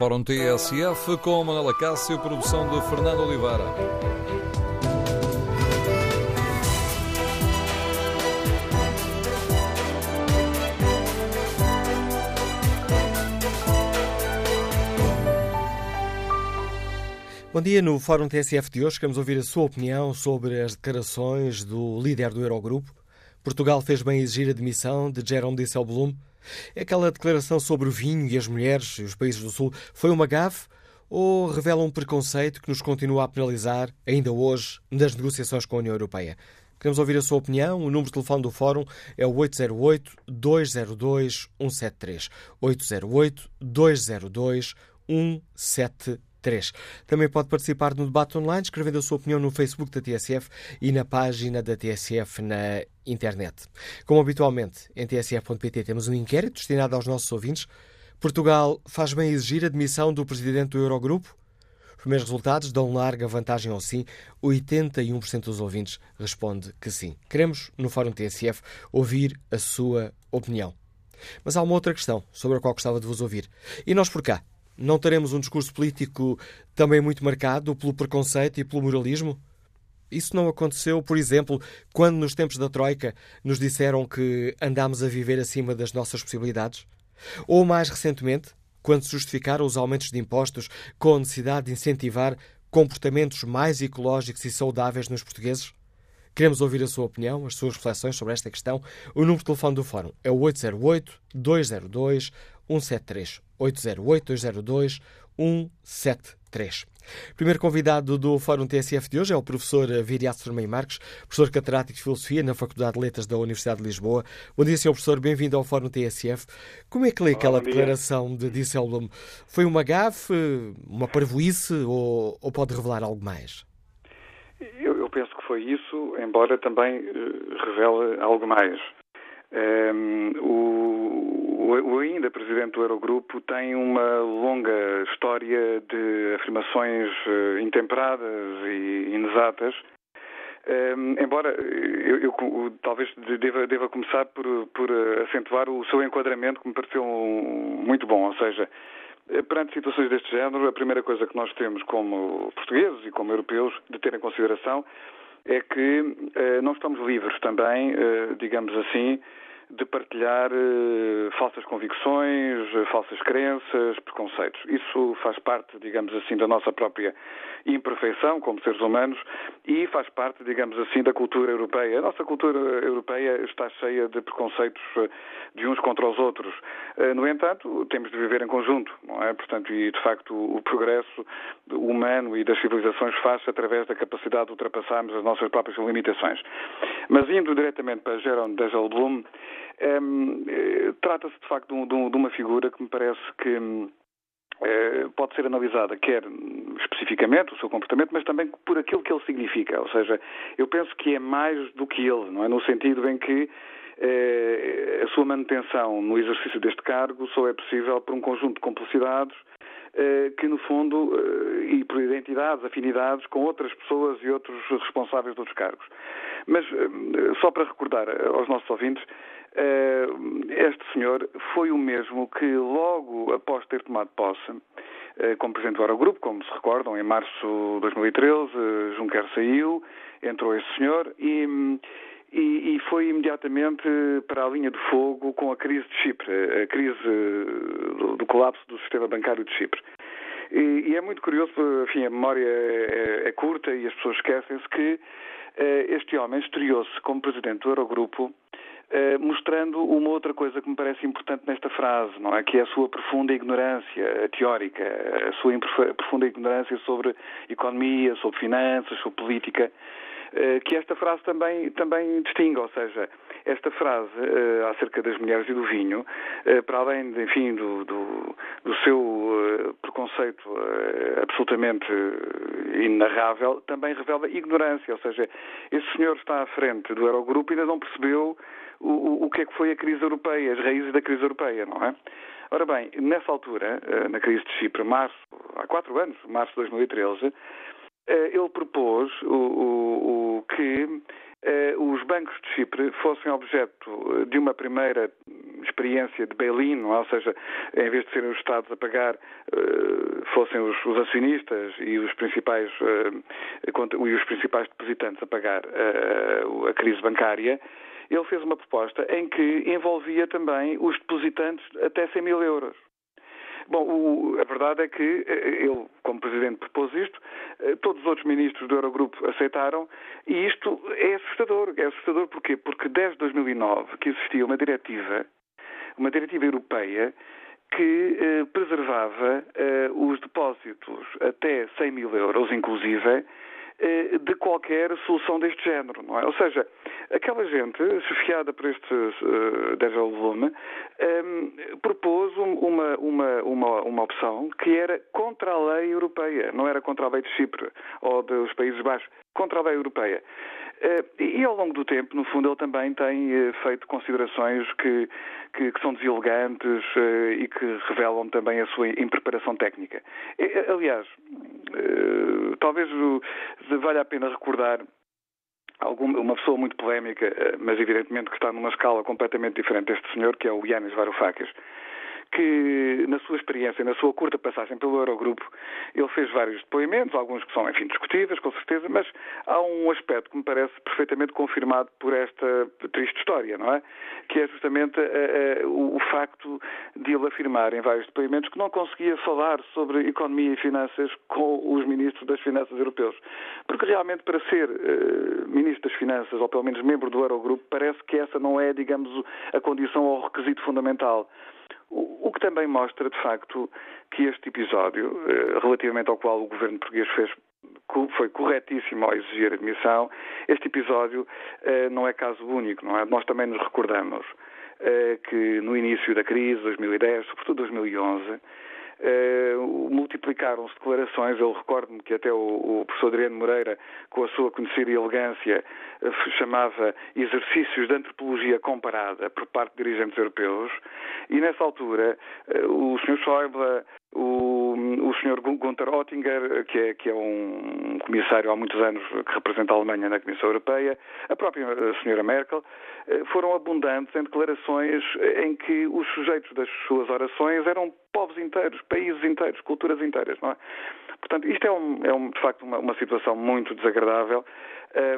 Fórum TSF com Manuela Cássio, produção de Fernando Oliveira. Bom dia, no Fórum TSF de hoje queremos ouvir a sua opinião sobre as declarações do líder do Eurogrupo. Portugal fez bem exigir a demissão de Jerome Dijsselbloem Aquela declaração sobre o vinho e as mulheres e os países do Sul foi uma gafe ou revela um preconceito que nos continua a penalizar, ainda hoje, nas negociações com a União Europeia? Queremos ouvir a sua opinião. O número de telefone do Fórum é o 808-202-173. 808-202-173. 3. Também pode participar no debate online, escrevendo a sua opinião no Facebook da TSF e na página da TSF na internet. Como habitualmente, em tsf.pt temos um inquérito destinado aos nossos ouvintes. Portugal faz bem exigir a demissão do presidente do Eurogrupo? Os primeiros resultados dão larga vantagem ao sim. 81% dos ouvintes responde que sim. Queremos, no Fórum TSF, ouvir a sua opinião. Mas há uma outra questão sobre a qual gostava de vos ouvir. E nós por cá? Não teremos um discurso político também muito marcado pelo preconceito e pelo moralismo? Isso não aconteceu, por exemplo, quando nos tempos da Troika nos disseram que andámos a viver acima das nossas possibilidades? Ou mais recentemente, quando se justificaram os aumentos de impostos com a necessidade de incentivar comportamentos mais ecológicos e saudáveis nos portugueses? Queremos ouvir a sua opinião, as suas reflexões sobre esta questão. O número de telefone do Fórum é o 808-202-173. 808-202-173. Primeiro convidado do Fórum TSF de hoje é o professor Viriato Fermeiro Marques, professor catedrático de Filosofia na Faculdade de Letras da Universidade de Lisboa. Bom dia, senhor professor, bem-vindo ao Fórum TSF. Como é que lê aquela declaração de Disselblom? Foi uma gafe, uma parvoíce ou, ou, pode revelar algo mais? Eu, eu, penso que foi isso, embora também uh, revele algo mais. Um, o, o, ainda presidente do Eurogrupo tem uma longa história de afirmações uh, intemperadas e inexatas. Um, embora eu, eu, talvez deva, deva começar por, por acentuar o seu enquadramento que me pareceu muito bom, ou seja, perante situações deste género, a primeira coisa que nós temos como portugueses e como europeus de ter em consideração é que uh, não estamos livres também, uh, digamos assim, de partilhar uh, falsas convicções, falsas crenças, preconceitos. Isso faz parte, digamos assim, da nossa própria imperfeição como seres humanos e faz parte, digamos assim, da cultura europeia. A nossa cultura europeia está cheia de preconceitos de uns contra os outros. No entanto, temos de viver em conjunto, não é? Portanto, e de facto o progresso humano e das civilizações faz-se através da capacidade de ultrapassarmos as nossas próprias limitações. Mas indo diretamente para Jerome Dijsselbloem, um, eh, trata-se de facto de, de, de, uma figura que me parece que um, eh, pode ser analisada quer especificamente o seu comportamento, mas também por aquilo que ele significa. Ou seja, eu penso que é mais do que ele, não é? No sentido em que eh, a sua manutenção no exercício deste cargo só é possível por um conjunto de complicidades que, no fundo, e por identidades, afinidades com outras pessoas e outros responsáveis de outros cargos. Mas, só para recordar aos nossos ouvintes, este senhor foi o mesmo que, logo após ter tomado posse, como presidente do Eurogrupo, como se recordam, em março de 2013, Juncker saiu, entrou esse senhor e e, e, foi imediatamente para a linha de fogo com a crise de Chipre, a crise do, do colapso do sistema bancário de Chipre. E, e, é muito curioso, enfim, a memória é, é, curta e as pessoas esquecem-se que eh, este homem estreou-se como presidente do Eurogrupo eh, mostrando uma outra coisa que me parece importante nesta frase, não é? Que é a sua profunda ignorância teórica, a sua profunda ignorância sobre economia, sobre finanças, sobre política. Eh, que esta frase também, também distingue, ou seja, esta frase uh, acerca das mulheres e do vinho, para além, de, enfim, do, do, do seu preconceito absolutamente inarrável, também revela ignorância, ou seja, esse senhor está à frente do Eurogrupo e ainda não percebeu o, o que é que foi a crise europeia, as raízes da crise europeia, não é? Ora bem, nessa altura, na crise de Chipre, março, há quatro anos, março de 2013, ele propôs o, o, o que os bancos de Chipre fossem objeto de uma primeira experiência de bail-in, ou seja, em vez de serem os Estados a pagar, fossem os, os acionistas e os principais, e os principais depositantes a pagar a crise bancária, ele fez uma proposta em que envolvia também os depositantes até 100 mil euros. Bom, o, a verdade é que eh, ele, como Presidente, propôs isto, eh, todos os outros ministros do Eurogrupo aceitaram, e isto é assustador. É assustador porquê? Porque desde 2009 que existia uma diretiva, uma diretiva europeia, que eh, preservava eh, os depósitos até 100 mil euros, inclusive, eh, de qualquer solução deste género, não é? Ou seja, aquela gente, chefiada por este uh, Daniel Volume, um, ehm, propôs uma, uma, uma, uma opção que era contra a lei europeia, não era contra a lei de Chipre ou dos Países Baixos, contra a lei europeia. Uh, e ao longo do tempo, no fundo, ele também tem uh, feito considerações que, que, que são deselegantes uh, e que revelam também a sua impreparação técnica. aliás, talvez valha a pena recordar alguma, uma pessoa muito polémica, mas evidentemente que está numa escala completamente diferente deste senhor, que é o Yanis Varoufakis que, na sua experiência, na sua curta passagem pelo Eurogrupo, ele fez vários depoimentos, alguns que são, enfim, discutíveis, com certeza, mas há um aspecto que me parece perfeitamente confirmado por esta triste história, não é? Que é justamente uh, uh, o, facto de ele afirmar em vários depoimentos que não conseguia falar sobre economia e finanças com os ministros das finanças europeus. Porque realmente, para ser uh, ministro das finanças, ou pelo menos membro do Eurogrupo, parece que essa não é, digamos, a condição ou o requisito fundamental. O, que também mostra, de facto, que este episódio, eh, relativamente ao qual o governo português fez foi corretíssimo ao exigir admissão. Este episódio eh, não é caso único, não é? Nós também nos recordamos eh, que no início da crise, 2010, sobretudo 2011, Uh, multiplicaram-se declarações. Eu recordo-me que até o, o, professor Adriano Moreira, com a sua conhecida elegância, uh, chamava exercícios de antropologia comparada por parte de dirigentes europeus. E nessa altura, uh, o Sr. Schäuble, o, o Sr. Gunther Oettinger, que é, que é um comissário há muitos anos que representa a Alemanha na Comissão Europeia, a própria Sra. Merkel, foram abundantes em declarações em que os sujeitos das suas orações eram povos inteiros, países inteiros, culturas inteiras, não é? Portanto, isto é, um, é um, de facto uma, uma, situação muito desagradável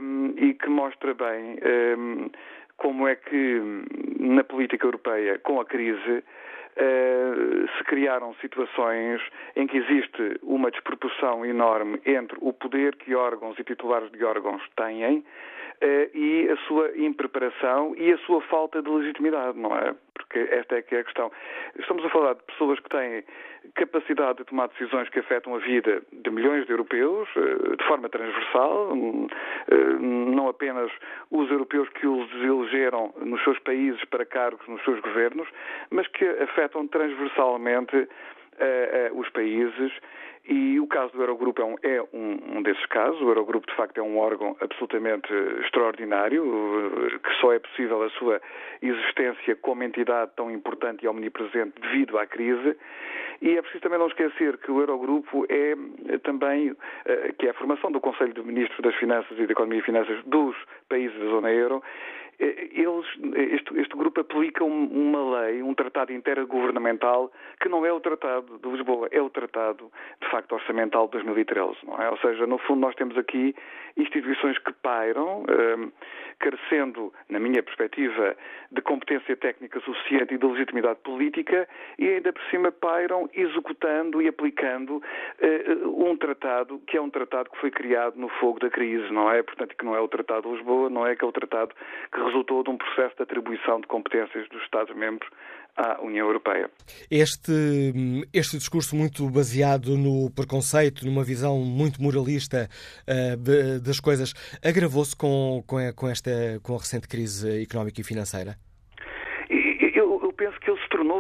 um, e que mostra bem um, como é que na política europeia, com a crise, Uh, se criaram situações em que existe uma desproporção enorme entre o poder que órgãos e titulares de órgãos têm e a sua impreparação e a sua falta de legitimidade, não é? Porque esta é que é a questão. Estamos a falar de pessoas que têm capacidade de tomar decisões que afetam a vida de milhões de europeus eh, de forma transversal, hum, eh, não apenas os europeus que os elegeram nos seus países para cargos nos seus governos, mas que afetam transversalmente os países e o caso do Eurogrupo é, um, é um, desses casos. O Eurogrupo, de facto, é um órgão absolutamente extraordinário, que só é possível a sua existência como entidade tão importante e omnipresente devido à crise. E é preciso também não esquecer que o Eurogrupo é também, eh, que é a formação do Conselho de Ministros das Finanças e da Economia e Finanças dos países da zona euro, eh, eles, este, este, grupo aplica uma lei, um tratado intergovernamental, que não é o Tratado de Lisboa, é o Tratado, de facto, Orçamental de 2013. Não é? Ou seja, no fundo, nós temos aqui instituições que pairam, um, carecendo, na minha perspectiva, de competência técnica suficiente e de legitimidade política, e ainda por cima pairam executando e aplicando uh, um tratado que é um tratado que foi criado no fogo da crise, não é? Portanto, que não é o Tratado de Lisboa, não é aquele tratado que resultou de um processo de atribuição de competências dos Estados-membros à União Europeia. Este, este discurso muito baseado no preconceito, numa visão muito moralista uh, de, das coisas, agravou-se com, com, com, esta, com a recente crise económica e financeira?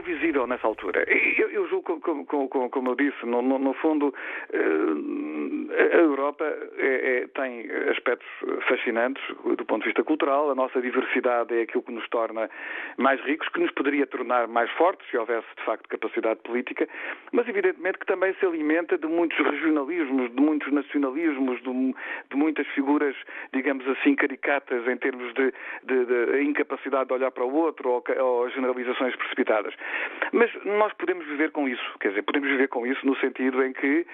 Tornou visível nessa altura. Eu, eu julgo, como, como, como eu disse, no, no, no fundo, eh, a Europa é, é, tem aspectos fascinantes do ponto de vista cultural. A nossa diversidade é aquilo que nos torna mais ricos, que nos poderia tornar mais fortes se houvesse de facto capacidade política, mas evidentemente que também se alimenta de muitos regionalismos, de muitos nacionalismos, de, de muitas figuras, digamos assim, caricatas em termos de, de, de incapacidade de olhar para o outro ou, ou generalizações precipitadas. Mas nós podemos viver com isso, quer dizer, podemos viver com isso no sentido em que,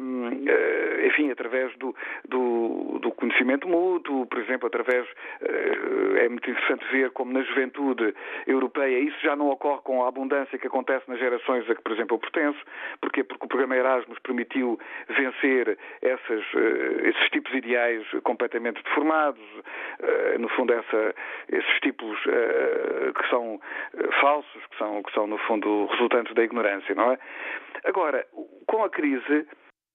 um, eh, enfim, através do, do, do, conhecimento mútuo, por exemplo, através, uh, é muito interessante ver como na juventude europeia isso já não ocorre com a abundância que acontece nas gerações a que, por exemplo, eu pertenço. Porquê? Porque o programa Erasmus permitiu vencer essas, uh, esses tipos ideais completamente deformados, no fundo, essa, esses tipos que são falsos, que são, que são, no fundo, resultantes da ignorância, não é? Agora, com a crise,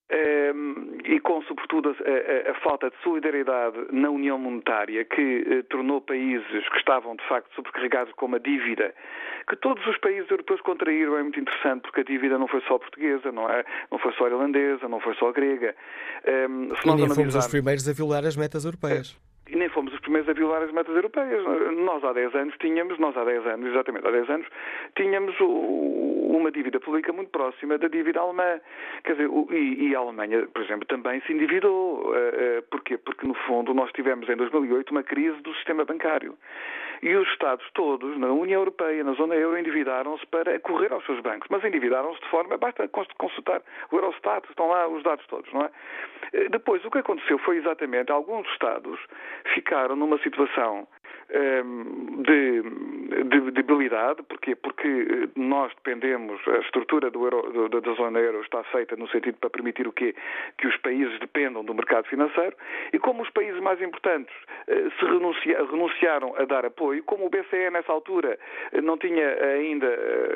ehm, e com, sobretudo, a, a, a, falta de solidariedade na União Monetária, que uh, tornou países que estavam, de facto, sobrecarregados com uma dívida, que todos os países europeus contraíram, é muito interessante, porque a dívida não foi só portuguesa, não é? Não foi só irlandesa, não foi só grega. Um, ehm, se e nem fomos os primeiros a violar as metas europeias. É, e nem fomos os primeiros a violar as metas europeias. Nós há 10 anos tínhamos, nós há 10 anos, exatamente há 10 anos, tínhamos uma dívida pública muito próxima da dívida alemã. Quer dizer, e, a Alemanha, por exemplo, também se endividou. Uh, uh, porquê? Porque, no fundo, nós tivemos em 2008 uma crise do sistema bancário. E os Estados todos, na União Europeia, na zona euro, endividaram-se para correr aos seus bancos. Mas endividaram-se de forma, basta consultar o Eurostat, estão lá os dados todos, não é? Eh, depois, o que aconteceu foi exatamente, alguns Estados ficaram numa situação Ehm, de, de, debilidade, porquê? Porque eh, nós dependemos, a estrutura do euro, do, da zona euro está feita no sentido para permitir o quê? Que os países dependam do mercado financeiro e como os países mais importantes eh, se renuncia, renunciaram a dar apoio, como o BCE nessa altura eh, não tinha ainda,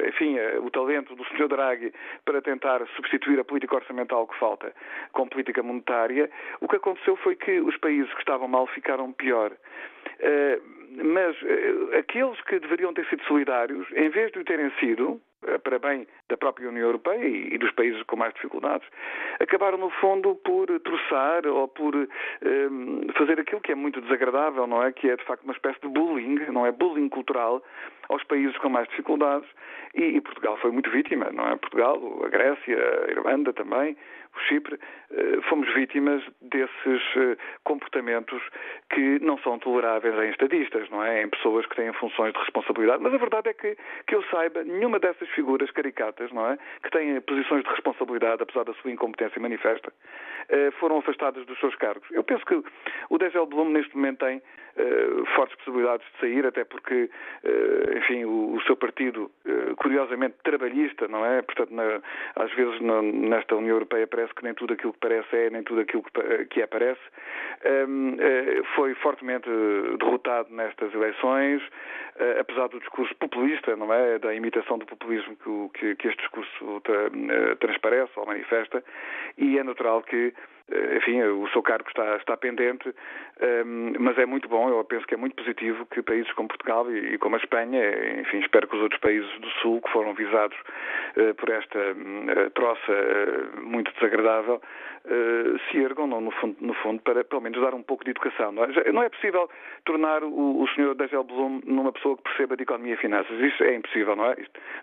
enfim, o talento do Sr. Draghi para tentar substituir a política orçamental que falta com política monetária, o que aconteceu foi que os países que estavam mal ficaram pior. Uh, mas aqueles que deveriam ter sido solidários, em vez de o terem sido, para bem da própria União Europeia e, dos países com mais dificuldades, acabaram, no fundo, por troçar ou por uh, fazer aquilo que é muito desagradável, não é? Que é, de facto, uma espécie de bullying, não é? Bullying cultural aos países com mais dificuldades e, e Portugal foi muito vítima, não é? Portugal, a Grécia, a Irlanda também, o Chipre, eh, fomos vítimas desses eh, comportamentos que não são toleráveis em estadistas, não é? Em pessoas que têm funções de responsabilidade. Mas a verdade é que, que eu saiba, nenhuma dessas figuras caricatas, não é? Que têm posições de responsabilidade, apesar da sua incompetência manifesta, eh, foram afastadas dos seus cargos. Eu penso que o Degel Blum neste momento tem fortes possibilidades de sair, até porque, enfim, o, o seu partido, curiosamente trabalhista, não é? Portanto, na, às vezes na, nesta União Europeia parece que nem tudo aquilo que parece é, nem tudo aquilo que, que é parece. Um, uh, eh, foi fortemente derrotado nestas eleições, apesar do discurso populista, não é? Da imitação do populismo que, que, que este discurso tra, transparece ou manifesta, e é natural que eh, enfim, o seu cargo está, está pendente, ehm, mas é muito bom, eu penso que é muito positivo que países como Portugal e, como a Espanha, eh, enfim, espero que os outros países do Sul que foram visados eh, por esta troça muito desagradável se ergam, no fundo, no fundo, para pelo menos dar um pouco de educação. Não é, não é possível tornar o, o Sr. Degel Blum numa pessoa que perceba de economia e finanças. Isso é impossível, não é?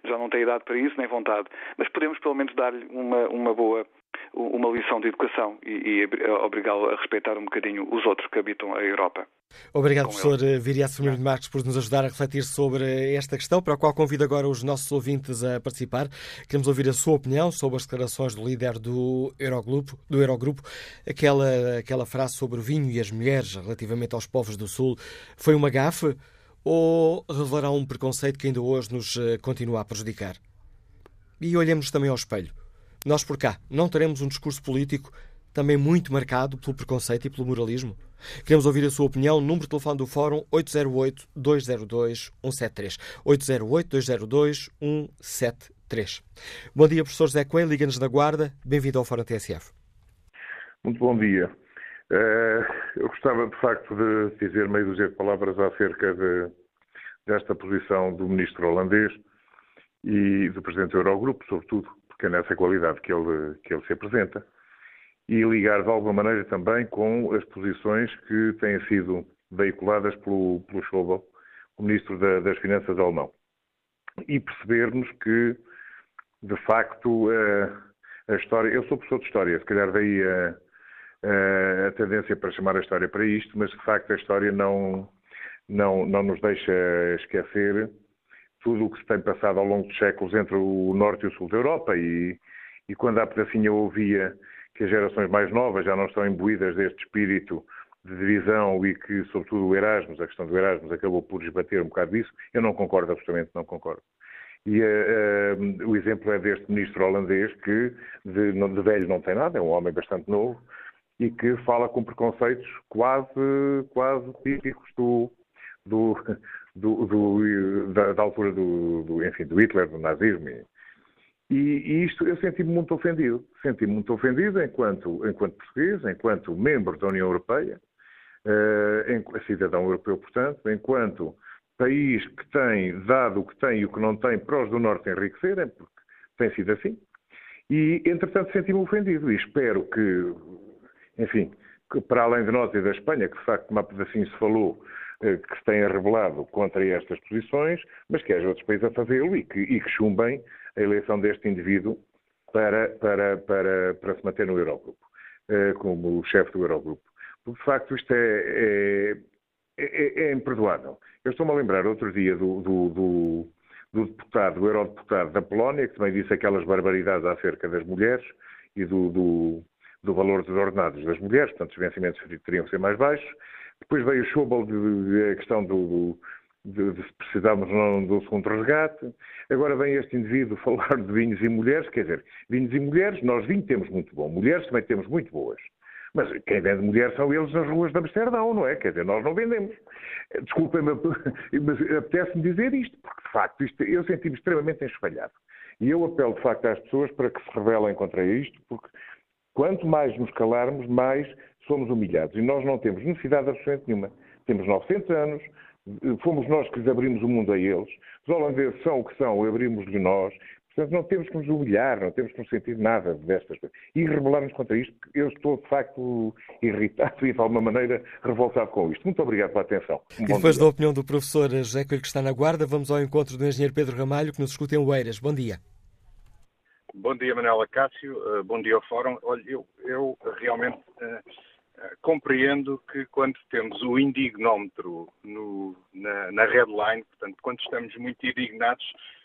Já não tem idade para isso, nem vontade. Mas podemos pelo menos dar-lhe uma, uma boa uma lição de educação e, e obrigá-lo a respeitar um bocadinho os outros que habitam a Europa. Obrigado, professor Viriato Firmino de Marques, por nos ajudar a refletir sobre esta questão, para a qual convido agora os nossos ouvintes a participar. Queremos ouvir a sua opinião sobre as declarações do líder do Eurogrupo, do Eurogrupo. Aquela, aquela frase sobre o vinho e as mulheres relativamente aos povos do Sul foi uma gafe ou revelará um preconceito que ainda hoje nos eh, continua a prejudicar? E olhemos também ao espelho. Nós por cá não teremos um discurso político também muito marcado pelo preconceito e pelo moralismo? Queremos ouvir a sua opinião. Número de telefone do Fórum 808-202-173. 808-202-173. Bom dia, professor José Coelho, Liga-nos da Guarda. Bem-vindo ao Fórum TSF. Muito bom dia. Eh, eu gostava, de facto, de dizer meio dúzia de palavras acerca de, desta posição do ministro holandês e do presidente do Eurogrupo, sobretudo, é nessa qualidade que ele, que ele se apresenta. e ligar de alguma maneira também com as posições que têm sido veiculadas pelo, pelo Schäuble, o Ministro da, das Finanças alemão. E percebermos que, de facto, a, a, história. Eu sou professor de História, se calhar daí a, a, a, tendência para chamar a história para isto, mas de facto a história não, não, não nos deixa esquecer tudo o que se tem passado ao longo dos séculos entre o norte e o sul da Europa e, e quando há pedacinho eu ouvia que as gerações mais novas já não estão imbuídas deste espírito de divisão e que, sobretudo, o Erasmus, a questão do Erasmus, acabou por esbater um bocado disso. Eu não concordo, absolutamente não concordo. E uh, uh, o exemplo é deste ministro holandês que de, de, velho não tem nada, é um homem bastante novo e que fala com preconceitos quase, quase típicos do, do, do, do da, da, altura do, do, enfim, do Hitler, do nazismo. E, e isto eu senti-me muito ofendido. Senti-me muito ofendido enquanto, enquanto português, enquanto membro da União Europeia, uh, cidadão europeu, portanto, enquanto país que tem dado o que tem e o que não tem para os do Norte enriquecerem, porque tem sido assim. E, entretanto, senti-me ofendido e espero que, enfim, que para além de nós e da Espanha, que de facto uma pedacinho se falou, que se tenha revelado contra estas posições, mas que haja outros países a fazê-lo e que, e que chumbem a eleição deste indivíduo para, para, para, para se manter no Eurogrupo, eh, como chefe do Eurogrupo. Porque, de facto, isto é, é, é, é imperdoável. Eu estou-me a lembrar outro dia do, do, do, do deputado, do eurodeputado da Polónia, que também disse aquelas barbaridades acerca das mulheres e do, do, do valor dos ordenados das mulheres, portanto, os vencimentos teriam que ser mais baixos. Depois veio o Schobel a questão do, de, de se precisarmos não do segundo resgate. Agora vem este indivíduo falar de vinhos e mulheres, quer dizer, vinhos e mulheres, nós vinho temos muito bom, mulheres também temos muito boas. Mas quem vende mulheres são eles nas ruas de Amsterdão, não é? Quer dizer, nós não vendemos. Desculpem-me, mas apetece-me dizer isto, porque de facto isto, eu senti-me extremamente enxovalhado. E eu apelo de facto às pessoas para que se rebelem contra isto, porque quanto mais nos calarmos, mais somos humilhados. E nós não temos necessidade absolutamente nenhuma. Temos 900 anos, fomos nós que lhes abrimos o mundo a eles. Os holandeses são o que são, abrimos-lhe nós. Portanto, não temos que nos humilhar, não temos que nos sentir nada destas coisas. E rebelarmos contra isto, eu estou, de facto, irritado e, de alguma maneira, revoltado com isto. Muito obrigado pela atenção. Um e depois dia. da opinião do professor José Coelho, que está na guarda, vamos ao encontro do engenheiro Pedro Ramalho, que nos escuta em Oeiras. Bom dia. Bom dia, Manuela Cássio. Uh, bom dia ao Fórum. Olha, eu, eu realmente uh, compreendo que quando temos o indignómetro no, na, na headline, portanto, quando estamos muito indignados,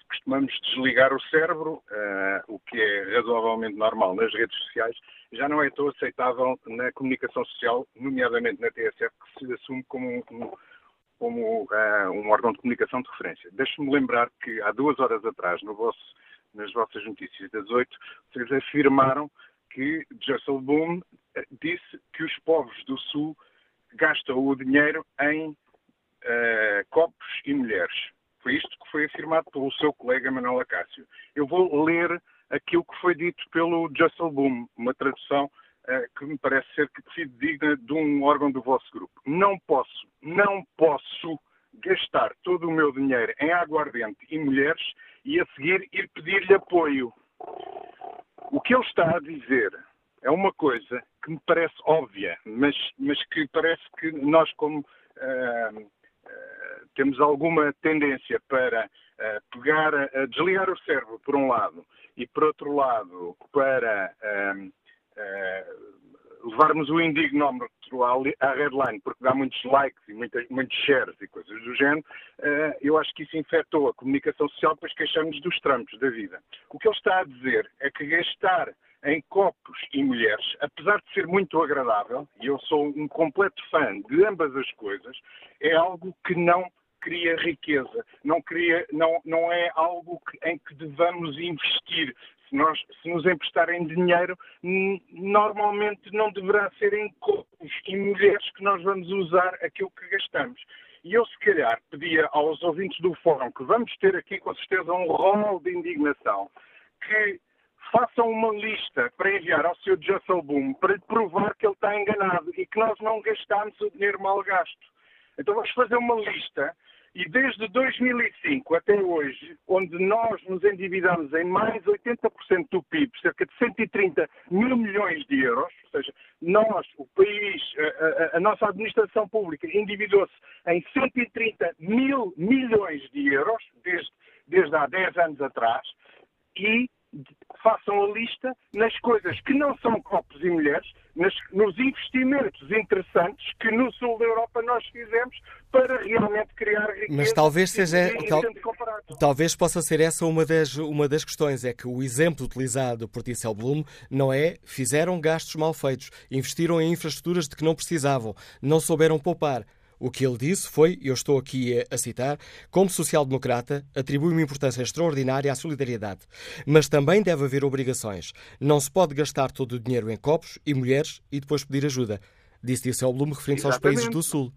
costumamos desligar o cérebro, uh, o que é razoavelmente normal nas redes sociais, já não é tão aceitável na comunicação social, nomeadamente na TSF, que se assume como um, como, uh, um órgão de comunicação de referência. Deixe-me lembrar que há duas horas atrás, no vosso, nas vossas notícias das oito, vocês afirmaram que Boom eh, disse que os povos do Sul gastam o dinheiro em uh, copos e mulheres. Foi isto que foi afirmado pelo seu colega Manuel Acácio. Eu vou ler aquilo que foi dito pelo Boom, uma tradução uh, que me parece ser digna de um órgão do vosso grupo. Não posso, não posso gastar todo o meu dinheiro em aguardente e mulheres e a seguir ir pedir-lhe apoio. O que ele está a dizer é uma coisa que me parece óbvia, mas, mas que parece que nós, como uh, uh, temos alguma tendência para uh, pegar, desligar o cérebro, por um lado, e por outro lado, para levarmos o indignómetro à headline, porque dá muitos likes e muitas, muitos shares e coisas do género, eu acho que isso infectou a comunicação social, depois queixamos dos trampos da vida. O que ele está a dizer é que gastar em copos e mulheres, apesar de ser muito agradável, e eu sou um completo fã de ambas as coisas, é algo que não cria riqueza, não, cria, não, não é algo que, em que devamos investir. Se, nós, se nos emprestarem dinheiro, normalmente não deverá ser em copos e mulheres que nós vamos usar aquilo que gastamos. E eu, se calhar, pedia aos ouvintes do fórum, que vamos ter aqui com certeza um rol de indignação, que façam uma lista para enviar ao Sr. Boom para lhe provar que ele está enganado e que nós não gastamos o dinheiro mal gasto. Então vamos fazer uma lista E desde 2005 até hoje, onde nós nos endividamos em mais 80% do PIB, cerca de 130 mil milhões de euros, ou seja, nós, o país, a, a, nossa administração pública endividou-se em 130 mil milhões de euros, desde, desde há 10 anos atrás, e façam a lista nas coisas que não são copos e mulheres, nas, nos investimentos interessantes que no sul da Europa nós fizemos para realmente criar riqueza. Mas talvez seja. Tal, talvez possa ser essa uma das, uma das questões. É que o exemplo utilizado por Blum não é fizeram gastos mal feitos, investiram em infraestruturas de que não precisavam, não souberam poupar. O que ele disse foi, eu estou aqui a citar, como social-democrata, atribui uma importância extraordinária à solidariedade. Mas também deve haver obrigações. Não se pode gastar todo o dinheiro em copos e mulheres e depois pedir ajuda. Disse Disselblum referindo-se aos países do Sul.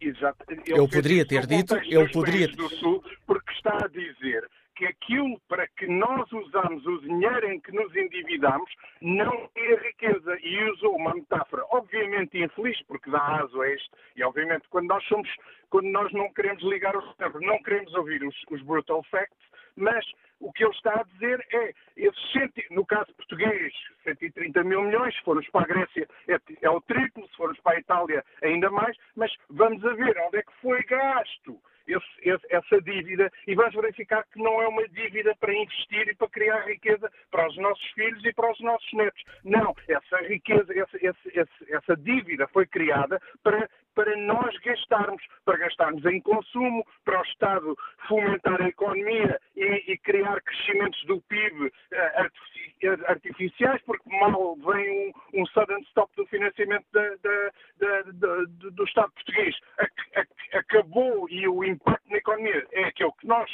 Exato. Ele, eu poderia ter dito, eu poderia... Do Sul, porque está a dizer que aquilo para que nós usamos o dinheiro em que nos endividamos não é riqueza. E usou uma metáfora obviamente infeliz, porque dá aso a isto. E obviamente quando nós somos, quando nós não queremos ligar os não queremos ouvir os, os brutal facts, mas o que ele está a dizer é, esses, no caso português, 130 mil milhões, se formos para a Grécia é, é o triplo, se formos para a Itália ainda mais, mas vamos a ver onde é que foi gasto esse, esse, essa dívida e vamos verificar que não é uma dívida para investir e para criar riqueza para os nossos filhos e para os nossos netos. Não, essa riqueza, essa, essa, essa dívida foi criada para para nós gastarmos, para gastarmos em consumo, para o Estado fomentar a economia e, e criar crescimentos do PIB uh, eh, artificiais, porque mal vem um, um sudden stop do financiamento da, da, da, do Estado português. Acabou e o impacto na economia é aquele que nós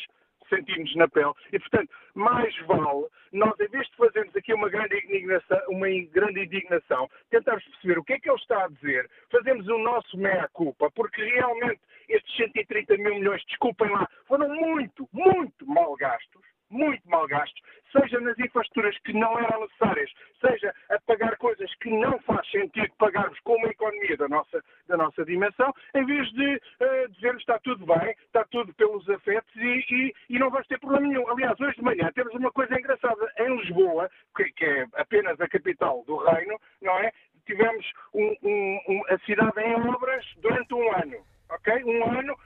sentimos na pele. E, portanto, mais vale nós, em vez de fazermos aqui uma grande indignação, uma grande indignação tentarmos perceber o que é que ele está a dizer, fazemos o nosso meia-culpa, porque realmente estes 130 mil milhões, desculpem lá, foram muito, muito mal gastos muito mal gastos, seja nas infraestruturas que não eram necessárias, seja a pagar coisas que não faz sentido pagarmos com uma economia da nossa, da nossa dimensão, em vez de uh, dizermos está tudo bem, está tudo pelos afetos e, e, e, não vamos ter problema nenhum. Aliás, hoje de manhã temos uma coisa engraçada. Em Lisboa, que, que é apenas a capital do reino, não é? Tivemos um, um, um, a cidade em obras durante um ano. Ok? Um ano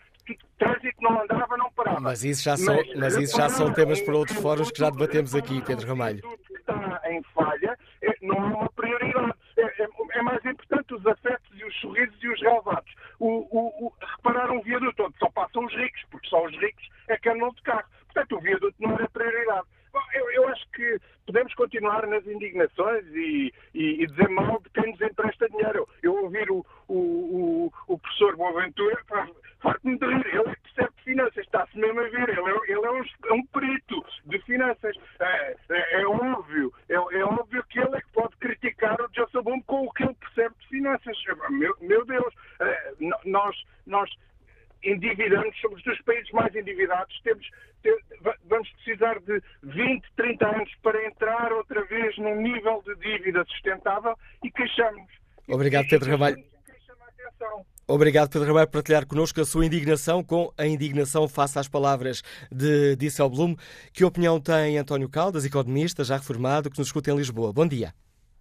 trânsito não andava, não parava. Mas isso já são, mas, mas isso já são temas para outros fóruns que já debatemos aqui, Pedro Ramalho. que está em falha é, não é uma prioridade. É, é, é, mais importante os afetos e os sorrisos e os relevados. O, o, o, reparar um viaduto onde só passam os ricos, porque só os ricos é que andam de carro. Portanto, o viaduto não era prioridade. Bom, eu, eu, acho que podemos continuar nas indignações e, e, e, dizer mal de quem nos empresta dinheiro. Eu ouvir o, o, o professor Boaventura farto-me de rir. Ele é que percebe de finanças, está-se mesmo a ver. Ele é, ele é, um, é um, perito de finanças. É, é, é óbvio, é, é, óbvio que ele é que pode criticar o Josselbaum com o que ele percebe de finanças. Meu, meu Deus, é, nós, nós endividamos, somos dos países mais endividados, temos, vamos precisar de 20, 30 anos para entrar outra vez num nível de dívida sustentável e queixamos. Obrigado, Pedro Ramalho. Obrigado, Pedro Ramalho, por partilhar connosco a sua indignação com a indignação face às palavras de Disselblum. Que opinião tem António Caldas, economista, já reformado, que nos escuta em Lisboa? Bom dia.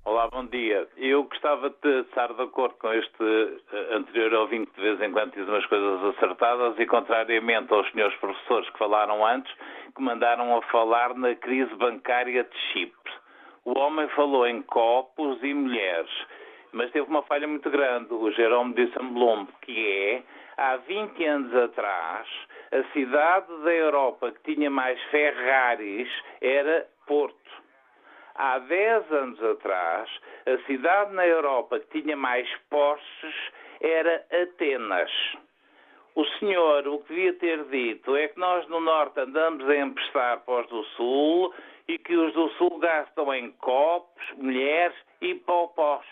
Olá, bom dia. Eu gostava de estar de acordo com este eh, anterior ouvinte que de vez em quando diz umas coisas acertadas e, contrariamente aos senhores professores que falaram antes, que mandaram a falar na crise bancária de Chipre. O homem falou em copos e mulheres mas teve uma falha muito grande, o Jerome Disselblum, que é, há 20 anos atrás, a cidade da Europa que tinha mais Ferraris era Porto. Há 10 anos atrás, a cidade na Europa que tinha mais Porsches era Atenas. O senhor o que devia ter dito é que nós no Norte andamos a emprestar para os do Sul e que os do Sul gastam em copos, mulheres e popós.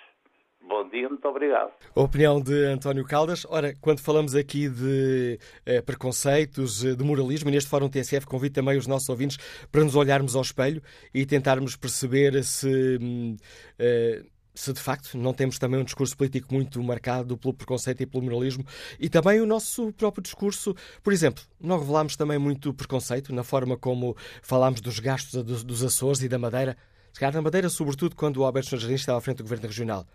Bom dia, muito obrigado. A opinião de António Caldas. Ora, quando falamos aqui de eh, preconceitos, eh, de moralismo, e neste Fórum TSF convido também os nossos ouvintes para nos olharmos ao espelho e tentarmos perceber se, hum, eh, se de facto não temos também um discurso político muito marcado pelo preconceito e pelo moralismo e também o nosso próprio discurso. Por exemplo, não revelámos também muito preconceito na forma como falámos dos gastos dos Açores e da Madeira. Se calhar na Madeira, sobretudo quando o Alberto Jardim estava à frente do Governo Regional.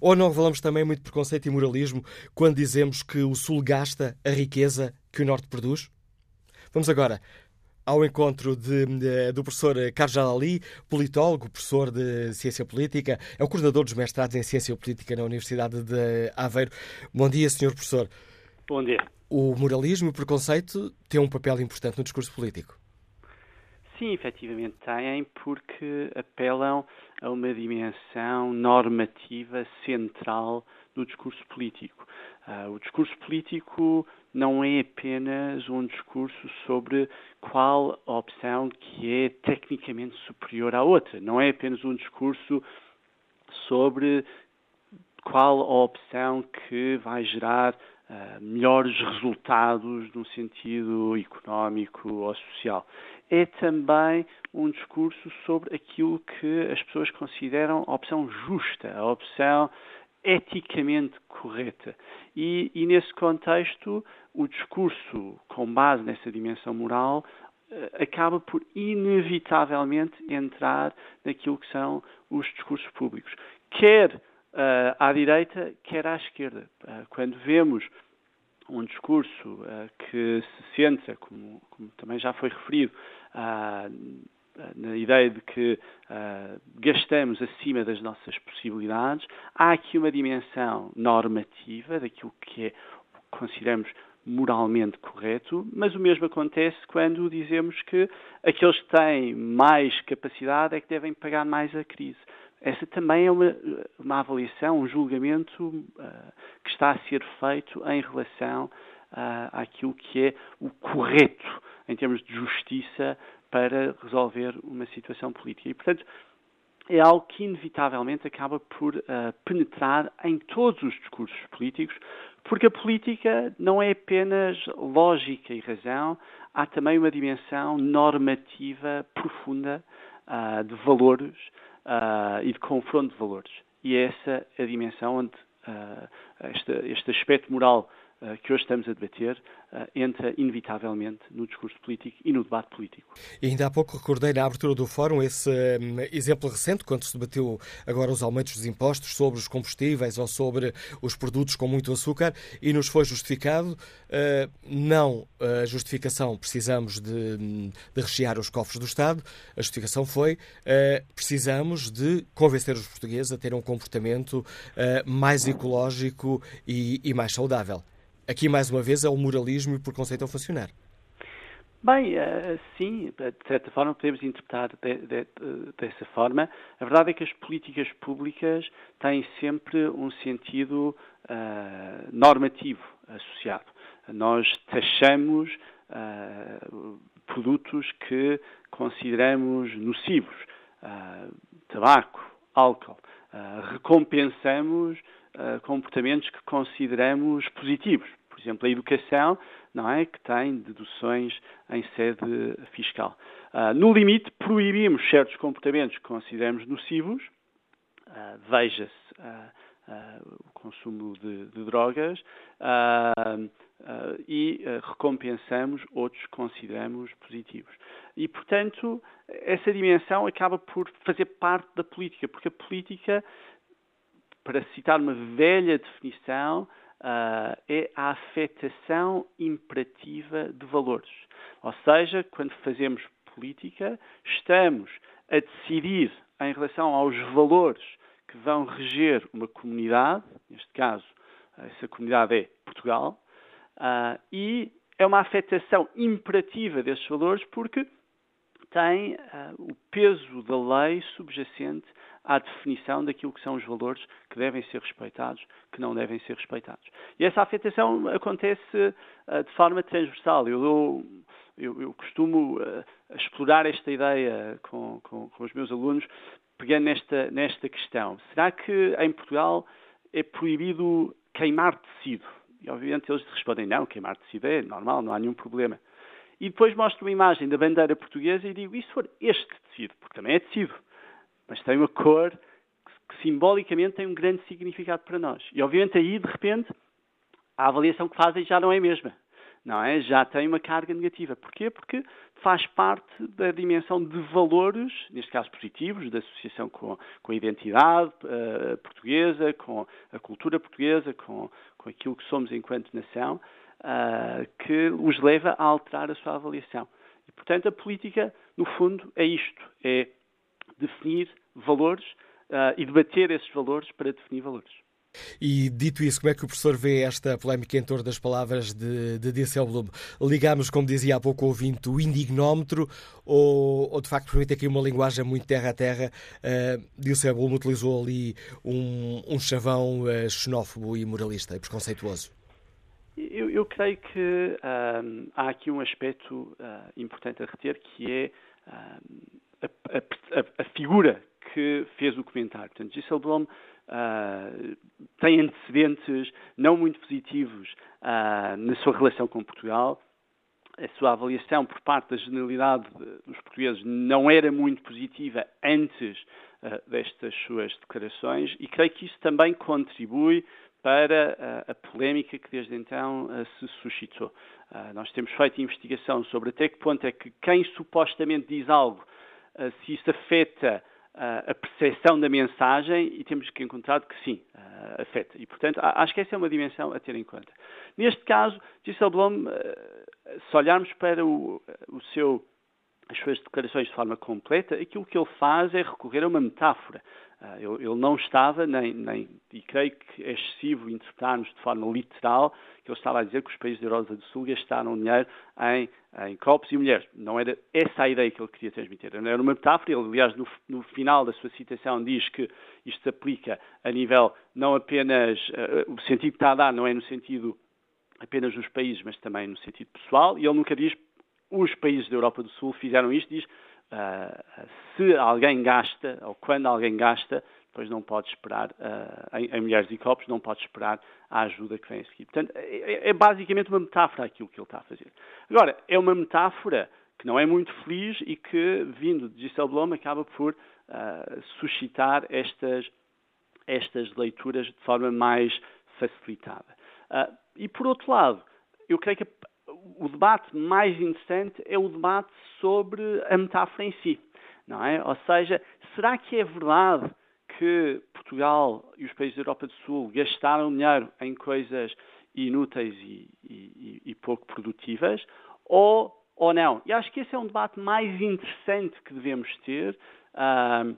Ou não revelamos também muito preconceito e moralismo quando dizemos que o Sul gasta a riqueza que o Norte produz? Vamos agora ao encontro de, de, do professor Carlos Jalali, politólogo, professor de Ciência Política, é o coordenador dos mestrados em Ciência Política na Universidade de Aveiro. Bom dia, senhor professor. Bom dia. O moralismo e o preconceito têm um papel importante no discurso político. Sim, efetivamente têm, porque apelam a uma dimensão normativa central do discurso político. Uh, o discurso político não é apenas um discurso sobre qual opção que é tecnicamente superior à outra. Não é apenas um discurso sobre qual a opção que vai gerar uh, melhores resultados no sentido económico ou social. É também um discurso sobre aquilo que as pessoas consideram a opção justa, a opção eticamente correta. E, e, nesse contexto, o discurso com base nessa dimensão moral eh, acaba por inevitavelmente entrar naquilo que são os discursos públicos, quer uh, à direita, quer à esquerda. Uh, quando vemos um discurso uh, que se centra, como, como, também já foi referido, na ideia de que uh, gastamos acima das nossas possibilidades, há aqui uma dimensão normativa daquilo que é, consideramos moralmente correto, mas o mesmo acontece quando dizemos que aqueles que têm mais capacidade é que devem pagar mais a crise. Essa também é uma, uma avaliação, um julgamento uh, que está a ser feito em relação uh, àquilo que é o correto em termos de justiça para resolver uma situação política. E, portanto, é algo que inevitavelmente acaba por uh, penetrar em todos os discursos políticos, porque a política não é apenas lógica e razão, há também uma dimensão normativa profunda uh, de valores uh, e de confronto de valores. E é essa a dimensão onde este, este aspecto moral que hoje estamos a debater eh, entra inevitavelmente no discurso político e no debate político. E ainda há pouco recordei na abertura do fórum esse um, exemplo recente, quando se debateu agora os aumentos dos impostos sobre os combustíveis ou sobre os produtos com muito açúcar e nos foi justificado, uh, não a justificação precisamos de, de rechear os cofres do Estado, a justificação foi precisamos de convencer os portugueses a ter um comportamento mais ecológico e, e mais saudável. Aqui, mais uma vez, é o moralismo e o preconceito a funcionar. Bem, uh, sim, de certa forma podemos interpretar de, de, dessa forma. A verdade é que as políticas públicas têm sempre um sentido uh, normativo associado. Nós taxamos uh, produtos que consideramos nocivos, tabaco, álcool. recompensamos uh, comportamentos que consideramos positivos. Por exemplo, a educação, não é, que tem deduções em sede fiscal. Uh, no limite, proibimos certos comportamentos que consideramos nocivos, uh, veja-se o consumo de, de drogas, e recompensamos outros que consideramos positivos. E, portanto, essa dimensão acaba por fazer parte da política, porque a política para citar uma velha definição, uh, é a afetação imperativa de valores. Ou seja, quando fazemos política, estamos a decidir em relação aos valores que vão reger uma comunidade, neste caso, essa comunidade é Portugal, uh, e é uma afetação imperativa desses valores porque tem uh, o peso da lei subjacente à definição daquilo que são os valores que devem ser respeitados, que não devem ser respeitados. E essa afetação acontece uh, de forma transversal. Eu, eu, eu costumo uh, explorar esta ideia com, com, com, os meus alunos, pegando nesta, nesta questão. Será que em Portugal é proibido queimar tecido? E obviamente eles respondem, não, queimar tecido é normal, não há nenhum problema. E depois mostro uma imagem da bandeira portuguesa e digo, e se for este tecido? Porque também é tecido mas tem uma cor que simbolicamente tem um grande significado para nós. E obviamente aí, de repente, a avaliação que fazem já não é a mesma. Não é? Já tem uma carga negativa. Porquê? Porque faz parte da dimensão de valores, neste caso positivos, da associação com, com a identidade uh, portuguesa, com a cultura portuguesa, com, com aquilo que somos enquanto nação, uh, que os leva a alterar a sua avaliação. E, portanto, a política, no fundo, é isto: é definir valores uh, e debater esses valores para definir valores. E dito isso, como é que o professor vê esta polémica em torno das palavras de, de Disselblum? Ligamos, como dizia há pouco o ouvinte, o indignómetro ou, ou de facto permite aqui uma linguagem muito terra a terra? Uh, Disselblum utilizou ali um, um chavão uh, xenófobo e moralista e preconceituoso. Eu, eu creio que uh, há aqui um aspecto uh, importante a reter que é a, a, a, figura que fez o comentário. Portanto, Disselblom uh, tem antecedentes não muito positivos uh, na sua relação com Portugal. A sua avaliação por parte da generalidade dos portugueses não era muito positiva antes uh, destas suas declarações e creio que isso também contribui para a polémica que desde então se suscitou. nós temos feito investigação sobre até que ponto é que quem supostamente diz algo, se isso afeta a percepção da mensagem e temos que encontrar que sim, afeta. E, portanto, acho que essa é uma dimensão a ter em conta. Neste caso, Disselblom, se olharmos para o, o seu, as suas declarações de forma completa, aquilo que ele faz é recorrer a uma metáfora. Ah, ele, não estava, nem, nem, e creio que é excessivo interpretarmos de forma literal, que ele estava a dizer que os países da Europa do Sul gastaram dinheiro em, em copos e mulheres. Não era essa a ideia que ele queria transmitir. Era uma metáfora. Ele, aliás, no, no final da sua citação, diz que isto se aplica a nível não apenas. Uh, o sentido que está a dar não é no sentido apenas dos países, mas também no sentido pessoal. E ele nunca diz os países da Europa do Sul fizeram isto, diz Uh, se alguém gasta, ou quando alguém gasta, depois não pode esperar, uh, em, em, mulheres e copos, não pode esperar a ajuda que vem a seguir. Portanto, é, é, é, basicamente uma metáfora aquilo que ele está a fazer. Agora, é uma metáfora que não é muito feliz e que, vindo de Gisele Blom, acaba por uh, suscitar estas, estas leituras de forma mais facilitada. e, por outro lado, eu creio que o debate mais interessante é o debate sobre a metáfora em si, não é? Ou seja, será que é verdade que Portugal e os países da Europa do Sul gastaram dinheiro em coisas inúteis e, e, e pouco produtivas, ou, ou não? E acho que esse é um debate mais interessante que devemos ter. Uh,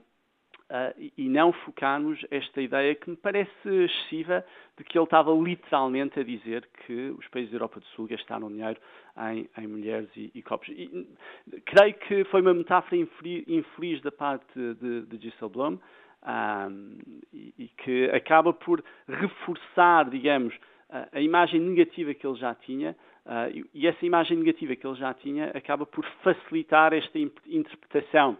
uh, e não focarmos esta ideia que me parece excessiva de que ele estava literalmente a dizer que os países da Europa do Sul gastaram dinheiro em, em mulheres e, e copos. E, creio que foi uma metáfora infeliz, infeliz da parte de, de Gisele Blum um, e, e, que acaba por reforçar, digamos, a, a imagem negativa que ele já tinha uh, e essa imagem negativa que ele já tinha acaba por facilitar esta interpretação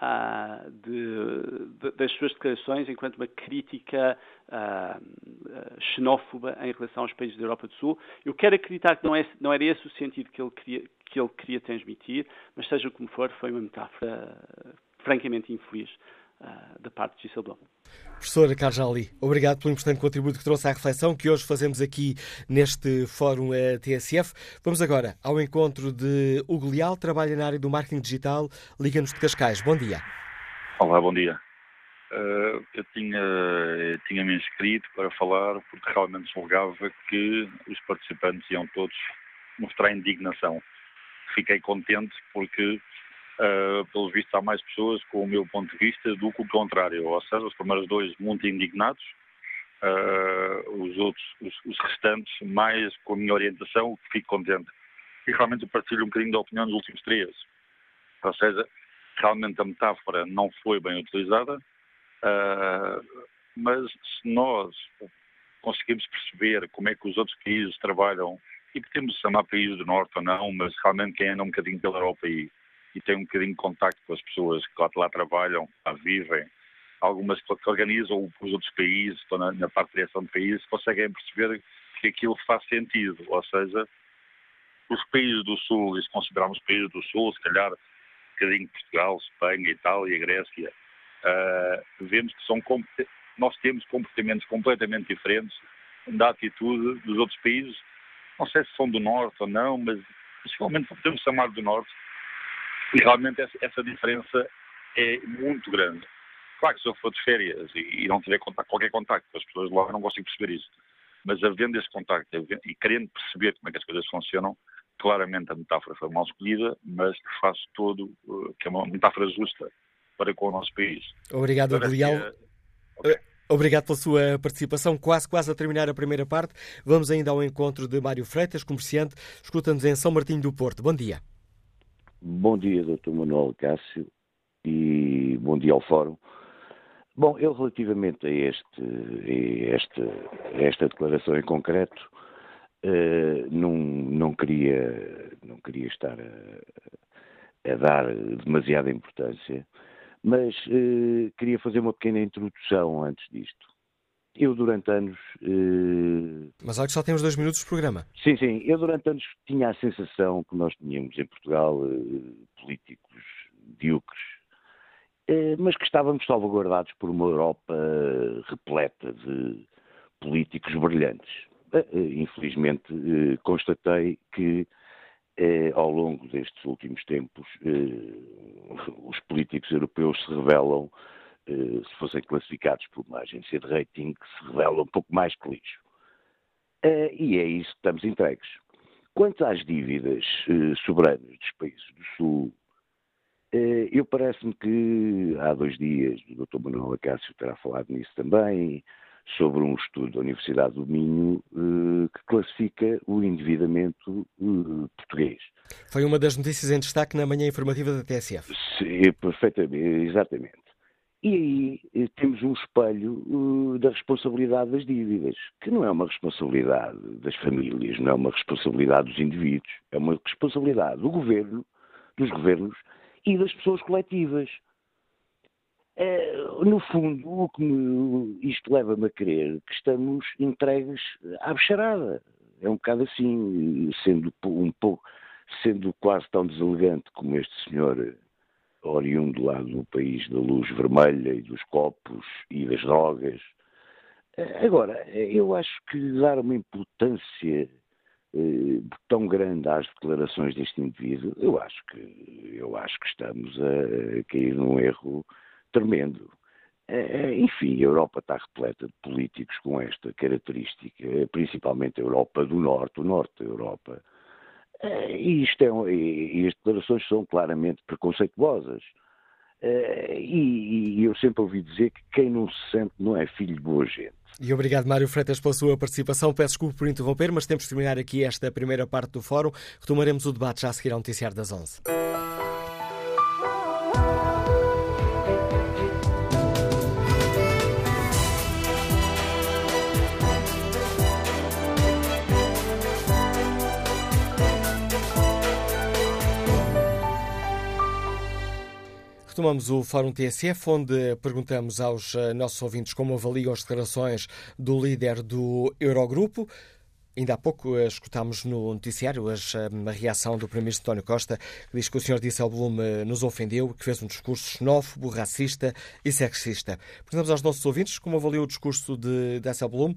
uh, de, de, das suas declarações enquanto uma crítica uh, xenófoba em relação aos países da Europa do Sul. Eu quero acreditar que não, é, não era esse o sentido que ele, queria, que ele queria transmitir, mas seja como for, foi uma metáfora francamente infeliz da parte de Gisele Professor Carlos Ali, obrigado pelo importante contributo que trouxe à reflexão que hoje fazemos aqui neste Fórum eh, TSF. Vamos agora ao encontro de Hugo Leal, trabalha na área do marketing digital, Liga-nos de Cascais. Bom dia. Olá, bom dia. Uh, eu tinha, tinha me inscrito para falar porque realmente julgava que os participantes iam todos mostrar indignação. Fiquei contente porque Uh, pelo visto, há mais pessoas com o meu ponto de vista do que o contrário. Ou seja, os primeiros dois muito indignados, uh, os outros, os, os, restantes, mais com a minha orientação, fico contente. E realmente partilho um bocadinho da opinião dos últimos três. Ou seja, realmente a metáfora não foi bem utilizada, uh, mas se nós conseguimos perceber como é que os outros países trabalham, e podemos chamar países do Norte ou não, mas realmente quem anda um bocadinho pela Europa e e tem um bocadinho de contacto com as pessoas que lá trabalham, lá vivem, algumas que organizam os outros países, estão na, na parte de criação de países, conseguem perceber que aquilo faz sentido. Ou seja, os países do Sul, e se considerarmos países do Sul, se calhar um bocadinho Portugal, Espanha, Itália, Grécia, uh, vemos que são nós temos comportamentos completamente diferentes da atitude dos outros países. Não sei se são do Norte ou não, mas principalmente podemos chamar do Norte. E realmente essa, essa diferença é muito grande. Claro que se eu for de férias e, e não tiver contato, qualquer contacto com as pessoas lá, eu não consigo perceber isso. Mas havendo esse contacto e querendo perceber como é que as coisas funcionam, claramente a metáfora foi mal escolhida, mas faz todo uh, que é uma metáfora justa para com o nosso país. Obrigado, Adriel. É... Okay. Uh, obrigado pela sua participação. Quase, quase a terminar a primeira parte. Vamos ainda ao encontro de Mário Freitas, comerciante. Escuta-nos em São Martinho do Porto. Bom dia. Bom dia, Dr. Manuel Cássio, e bom dia ao Fórum. Bom, eu relativamente a, este, a esta, a esta declaração em concreto, uh, não, não, queria, não queria estar a, a dar demasiada importância, mas uh, queria fazer uma pequena introdução antes disto. Eu durante anos. Uh... Mas olha que só temos dois minutos de programa. Sim, sim. Eu durante anos tinha a sensação que nós tínhamos em Portugal políticos diúcres eh, mas que estávamos salvaguardados por uma Europa repleta de políticos brilhantes. Eh, eh, infelizmente, constatei que ao longo destes últimos tempos os políticos europeus se revelam, se fossem classificados por uma agência de rating, se revelam um pouco mais que lixo. E é isso que estamos entregues. Quanto às dívidas soberanas dos países do Sul, eh, eu parece-me que há dois dias o Dr. Manuel Acácio terá falado nisso também, sobre um estudo da Universidade do Minho eh, que classifica o endividamento eh, português. Foi uma das notícias em destaque na manhã informativa da TSF. Sim, perfeitamente, exatamente. E aí temos um espelho da responsabilidade das dívidas, que não é uma responsabilidade das famílias, não é uma responsabilidade dos indivíduos, é uma responsabilidade do governo, dos governos e das pessoas coletivas. É, no fundo, o que me, isto leva-me a crer que estamos entregues à bexarada. É um bocado assim, sendo um pouco, sendo quase tão deselegante como este senhor oriundo lá do país da luz vermelha e dos copos e das drogas. Agora, eu acho que dar uma importância eh, tão grande às declarações deste indivíduo, eu acho que, eu acho que estamos a, cair num erro tremendo. Eh, enfim, a Europa está repleta de políticos com esta característica, principalmente a Europa do Norte, o Norte da Europa. Eh, e, isto é, e as declarações são claramente preconceituosas. E, e eu sempre ouvi dizer que quem não se sente não é filho de boa gente. E obrigado, Mário Freitas, pela sua participação. Peço desculpa por interromper, mas temos de terminar aqui esta primeira parte do fórum. Retomaremos o debate já a seguir ao noticiário das 11. Retomamos o Fórum TSF, onde perguntamos aos eh, nossos ouvintes como avaliam as declarações do líder do Eurogrupo. Ainda há pouco eh, escutámos no noticiário a reação do Primeiro-Ministro António Costa, que diz que o Sr. Disselblum eh, nos ofendeu, que fez um discurso xenófobo, racista e sexista. Perguntamos aos nossos ouvintes como avaliou o discurso de Disselblum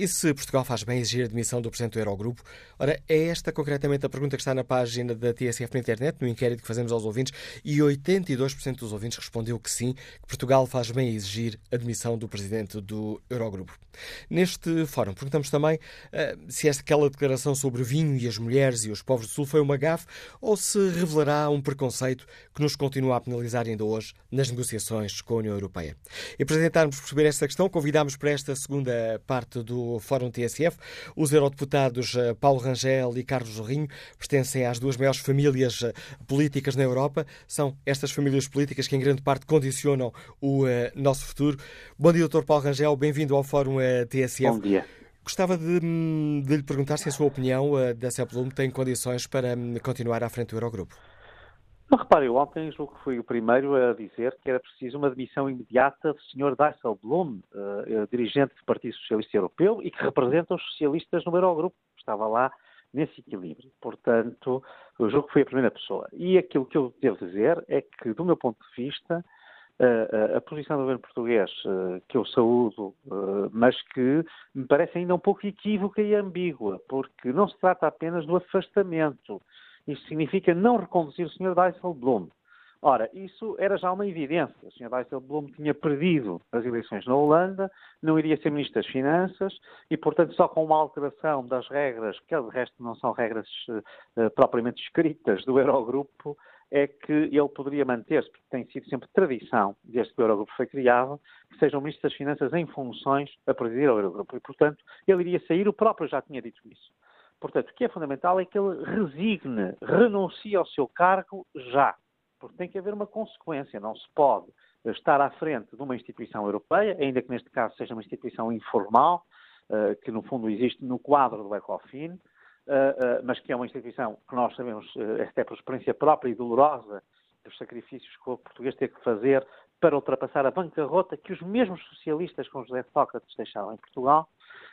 e se Portugal faz bem exigir a admissão do Presidente do Eurogrupo? Ora, é esta concretamente a pergunta que está na página da TSF na internet, no inquérito que fazemos aos ouvintes, e 82% dos ouvintes respondeu que sim, que Portugal faz bem exigir a admissão do Presidente do Eurogrupo. Neste fórum, perguntamos também uh, se esta, aquela declaração sobre o vinho e as mulheres e os povos do Sul foi uma gafe ou se revelará um preconceito que nos continua a penalizar ainda hoje nas negociações com a União Europeia. E para tentarmos perceber esta questão, convidamos para esta segunda parte do Fórum TSF os eurodeputados eh, Paulo Rangel e Carlos Jorrinho pertencem às duas maiores famílias eh, políticas na Europa. São estas famílias políticas que, em grande parte, condicionam o uh, nosso futuro. Bom dia, Dr. Paulo Rangel. Bem-vindo ao Fórum TSF. Bom dia. Gostava de, hum, de, lhe perguntar se a sua opinião da CEPLUM tem condições para um, continuar à frente do Eurogrupo. Não, repare, eu ontem julgo que fui o primeiro a dizer que era preciso uma demissão imediata do Sr. Dijsselbloem, uh, dirigente do Partido Socialista Europeu e que representa os socialistas no Eurogrupo. Estava lá nesse equilíbrio. Portanto, eu julgo que fui a primeira pessoa. E aquilo que eu devo dizer é que, do meu ponto de vista, uh, a posição do governo português, uh, que eu saúdo, uh, mas que me parece ainda um pouco equívoca e ambígua, porque não se trata apenas do afastamento. Isto significa não reconduzir o Sr. Dijsselbloem. Ora, isso era já uma evidência. O Sr. Dijsselbloem tinha perdido as eleições na Holanda, não iria ser Ministro das Finanças e, portanto, só com uma alteração das regras, que de resto não são regras uh, propriamente escritas do Eurogrupo, é que ele poderia manter-se, porque tem sido sempre tradição, desde que o Eurogrupo foi criado, que o Ministro das Finanças em funções a presidir o Eurogrupo. E, portanto, ele iria sair, o próprio já tinha dito isso. Portanto, o que é fundamental é que ele resigne, renuncie ao seu cargo já porque tem que haver uma consequência. Não se pode estar à frente de uma instituição europeia, ainda que neste caso seja uma instituição informal, uh, que no fundo existe no quadro do ECOFIN, uh, uh, mas que é uma instituição que nós sabemos, esta por experiência própria e dolorosa, dos sacrifícios que o português teve que fazer para ultrapassar a bancarrota que os mesmos socialistas com José Sócrates deixaram em Portugal,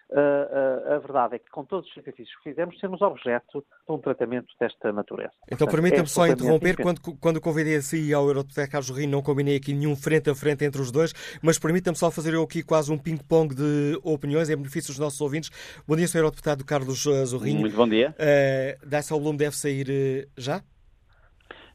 Uh, uh, a verdade é que, com todos os sacrifícios que fizemos, temos objeto de um tratamento desta natureza. Então, permita-me é só interromper, quando, quando convidei a si e ao Eurodeputado Carlos Rio, não combinei aqui nenhum frente a frente entre os dois, mas permita-me só fazer eu aqui quase um ping-pong de opiniões em benefício dos nossos ouvintes. Bom dia, Sr. Eurodeputado Carlos Zorrinho. Muito bom dia. Uh, Dijsselbloem deve sair já?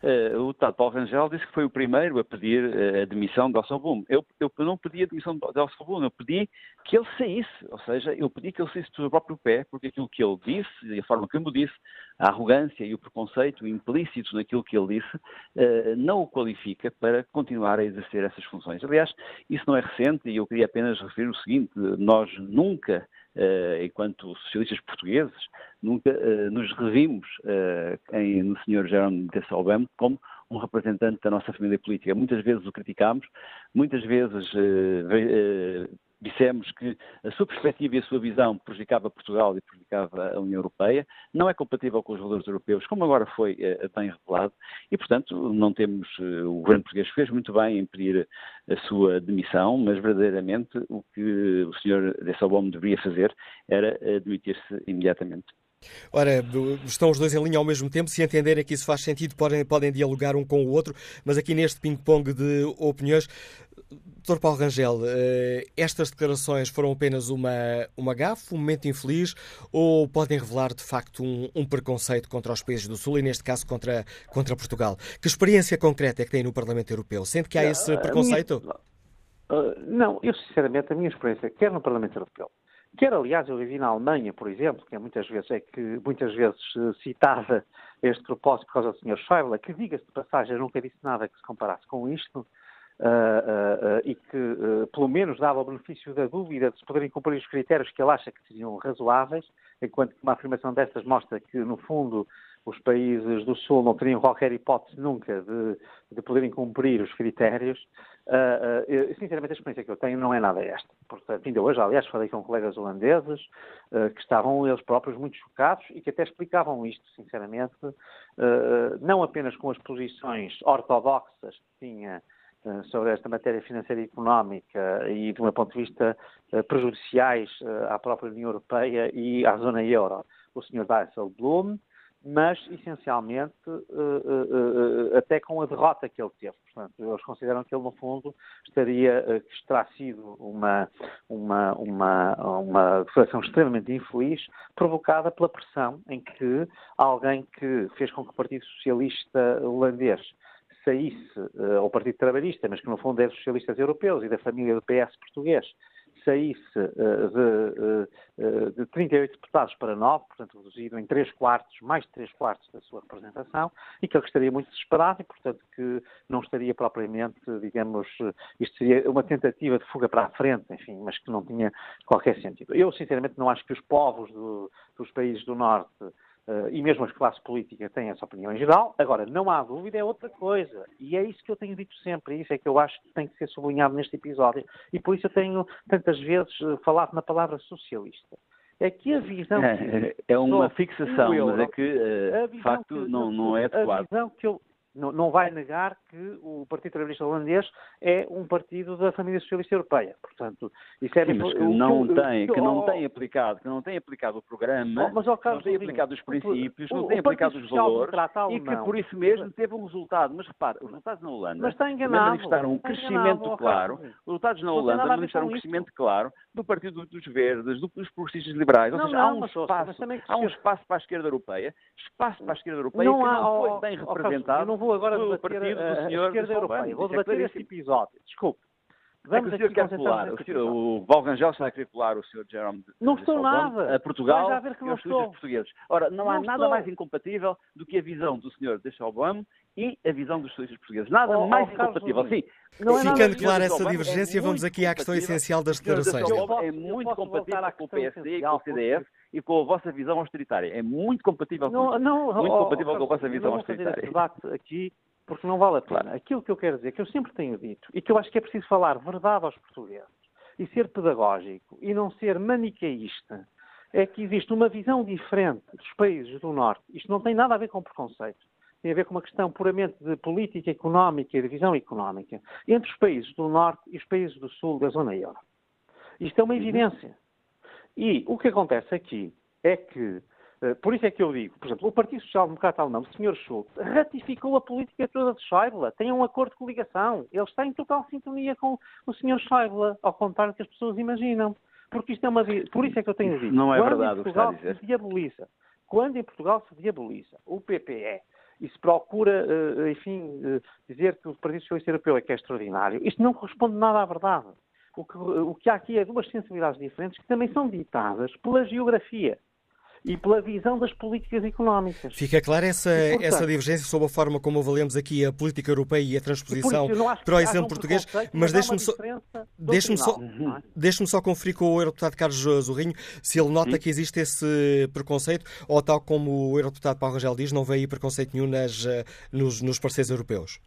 Uh, o deputado Paulo Rangel disse que foi o primeiro a pedir uh, a demissão de Alçalboom. Eu, eu não pedi a demissão de Alçalboom, eu pedi que ele saísse, ou seja, eu pedi que ele saísse do seu próprio pé, porque aquilo que ele disse, e a forma como disse, a arrogância e o preconceito implícitos naquilo que ele disse, uh, não o qualifica para continuar a exercer essas funções. Aliás, isso não é recente e eu queria apenas referir o seguinte, nós nunca enquanto socialistas portugueses, nunca uh, nos revimos uh, em, no Sr. Jerome Disselbaum como um representante da nossa família política. Muitas vezes o criticámos, muitas vezes dissemos que a sua perspectiva e a sua visão prejudicava Portugal e prejudicava a União Europeia, não é compatível com os valores europeus, como agora foi eh, bem revelado, e, portanto, não temos. Eh, o governo português fez muito bem em pedir a sua demissão, mas verdadeiramente o que o Sr. Dessalbom deveria fazer era demitir-se imediatamente. Ora, estão os dois em linha ao mesmo tempo. Se entenderem que isso faz sentido, podem, podem dialogar um com o outro, mas aqui neste ping-pong de opiniões, Dr. Paulo Rangel, eh, estas declarações foram apenas uma, uma gafe, um momento infeliz, ou podem revelar de facto um, um, preconceito contra os países do Sul e, neste caso, contra, contra Portugal? Que experiência concreta é que tem no Parlamento Europeu? Sente que há esse preconceito? Minha... Uh, não, eu sinceramente, a minha experiência, quer no Parlamento Europeu, quer aliás eu vivi na Alemanha, por exemplo, que é muitas vezes, é que muitas vezes uh, citada este propósito por causa do Sr. Schäuble, que diga-se de passagem, nunca disse nada que se comparasse com isto, Uh, uh, uh, e que pelo menos dava o benefício da dúvida de se poderem cumprir os critérios que ele acha que seriam razoáveis, enquanto que uma afirmação destas mostra que, no fundo, os países do Sul não teriam qualquer hipótese nunca de, de poderem cumprir os critérios. sinceramente, a experiência que eu tenho não é nada esta. Portanto, ainda hoje, aliás, falei com colegas holandeses que estavam eles próprios muito chocados e que até explicavam isto, sinceramente, não apenas com as posições ortodoxas que tinha sobre esta matéria financeira e económica e, de um ponto de vista, prejudiciais à própria União Europeia e à zona euro, o Sr. Dijsselbloem, mas, essencialmente, até com a derrota que ele teve. Portanto, eles consideram que ele, no fundo, estaria, que terá sido uma, uma, uma, uma declaração extremamente infeliz, provocada pela pressão em que alguém que fez com que o Partido Socialista holandês saísse ao Partido Trabalhista, mas que no fundo é dos socialistas europeus e da família do PS português, saísse uh, de, uh, de 38 deputados para 9, portanto reduzido em 3 quartos, mais de 3 quartos da sua representação, e que ele estaria muito desesperado e, portanto, que não estaria propriamente, digamos, isto seria uma tentativa de fuga para a frente, enfim, mas que não tinha qualquer sentido. Eu, sinceramente, não acho que os povos do, dos países do Norte Uh, e mesmo as classes políticas têm essa opinião em geral. Agora, não há dúvida, é outra coisa. E é isso que eu tenho dito sempre, isso é que eu acho que tem que ser sublinhado neste episódio. E por isso eu tenho tantas vezes uh, falado na palavra socialista. É que a visão. É, é uma fixação, mas é que, uh, de facto, que, não, não é adequado. A visão que eu. Não, não vai negar que o Partido Trabalhista Holandês é um partido da família socialista europeia. Portanto, isso é Sim, mas que não tem, que não tem aplicado, que não tem aplicado o programa, mas, ó, não tem aplicado os princípios, não tem aplicado os valores e que por isso mesmo teve um resultado. Mas repare, os resultados na Holanda mas está enganado, manifestaram um crescimento claro, os resultados na Holanda manifestaram um crescimento claro do Partido dos Verdes, dos progressistas liberais. Ou seja, há um espaço, há um espaço para a esquerda europeia, espaço para a esquerda europeia não que há, não foi ó, bem representado eu não vou agora pelo partido a, do a senhor esquerda europeia. Vou debater esse episódio. Desculpe. é que o senhor quer pular, o, senhor, o Val Rangel está a querer pular o senhor Jerome Não estou nada. a Portugal Vai já ver que e não estou. portugueses. Ora, não, há Não nada estou. mais incompatível do que a visão do senhor Deixalbam e a visão dos turistas portugueses. Nada Oh, oh, mais incompatível. Sim. não é nada Ficando disso. clara essa Deixalbam é divergência, vamos aqui à questão essencial das O declarações. É muito compatível com o PSD e com o CDS e com a vossa visão austeritária. É muito compatível com Não, isso. não, Muito ó, compatível com a vossa visão não vou fazer austeritária. esse debate aqui porque não vale a pena. Aquilo que eu quero dizer, que eu sempre tenho dito, e que eu acho que é preciso falar verdade aos portugueses, e ser pedagógico, e não ser manicaísta, é que existe uma visão diferente dos países do Norte. Isto não tem nada a ver com preconceito. Tem a ver com uma questão puramente de política económica e de visão económica entre os países do Norte e os países do Sul da zona euro. Isto é uma evidência. E o que acontece aqui é que, por isso é que eu digo, por exemplo, o Partido Social Democrata Alemão, o Sr. Schultz, ratificou a política toda de Schäuble, tem um acordo de coligação, ele está em total sintonia com o Sr. Schäuble, ao contrário do que as pessoas imaginam. Porque isto é uma. Por isso é que eu tenho dito. Não é verdade o que está a dizer. se diaboliza, quando em Portugal se diaboliza o PPE e se procura, eh, enfim, eh, dizer que o Partido Socialista Europeu é que é extraordinário, isto não corresponde nada à verdade. O que, o que há aqui é duas sensibilidades diferentes que também são ditadas pela geografia e pela visão das políticas económicas. Fica clara essa, E, portanto- essa divergência sobre a forma como avaliamos aqui a política europeia e a transposição para o exemplo português, mas deixe-me só, deixe-me só, é? deixe-me só conferir com o eurodeputado Carlos Zorrinho se ele nota que existe esse preconceito ou, tal como o eurodeputado Paulo Rangel diz, não vê aí preconceito nenhum nas, eh, nos, nos parceiros europeus.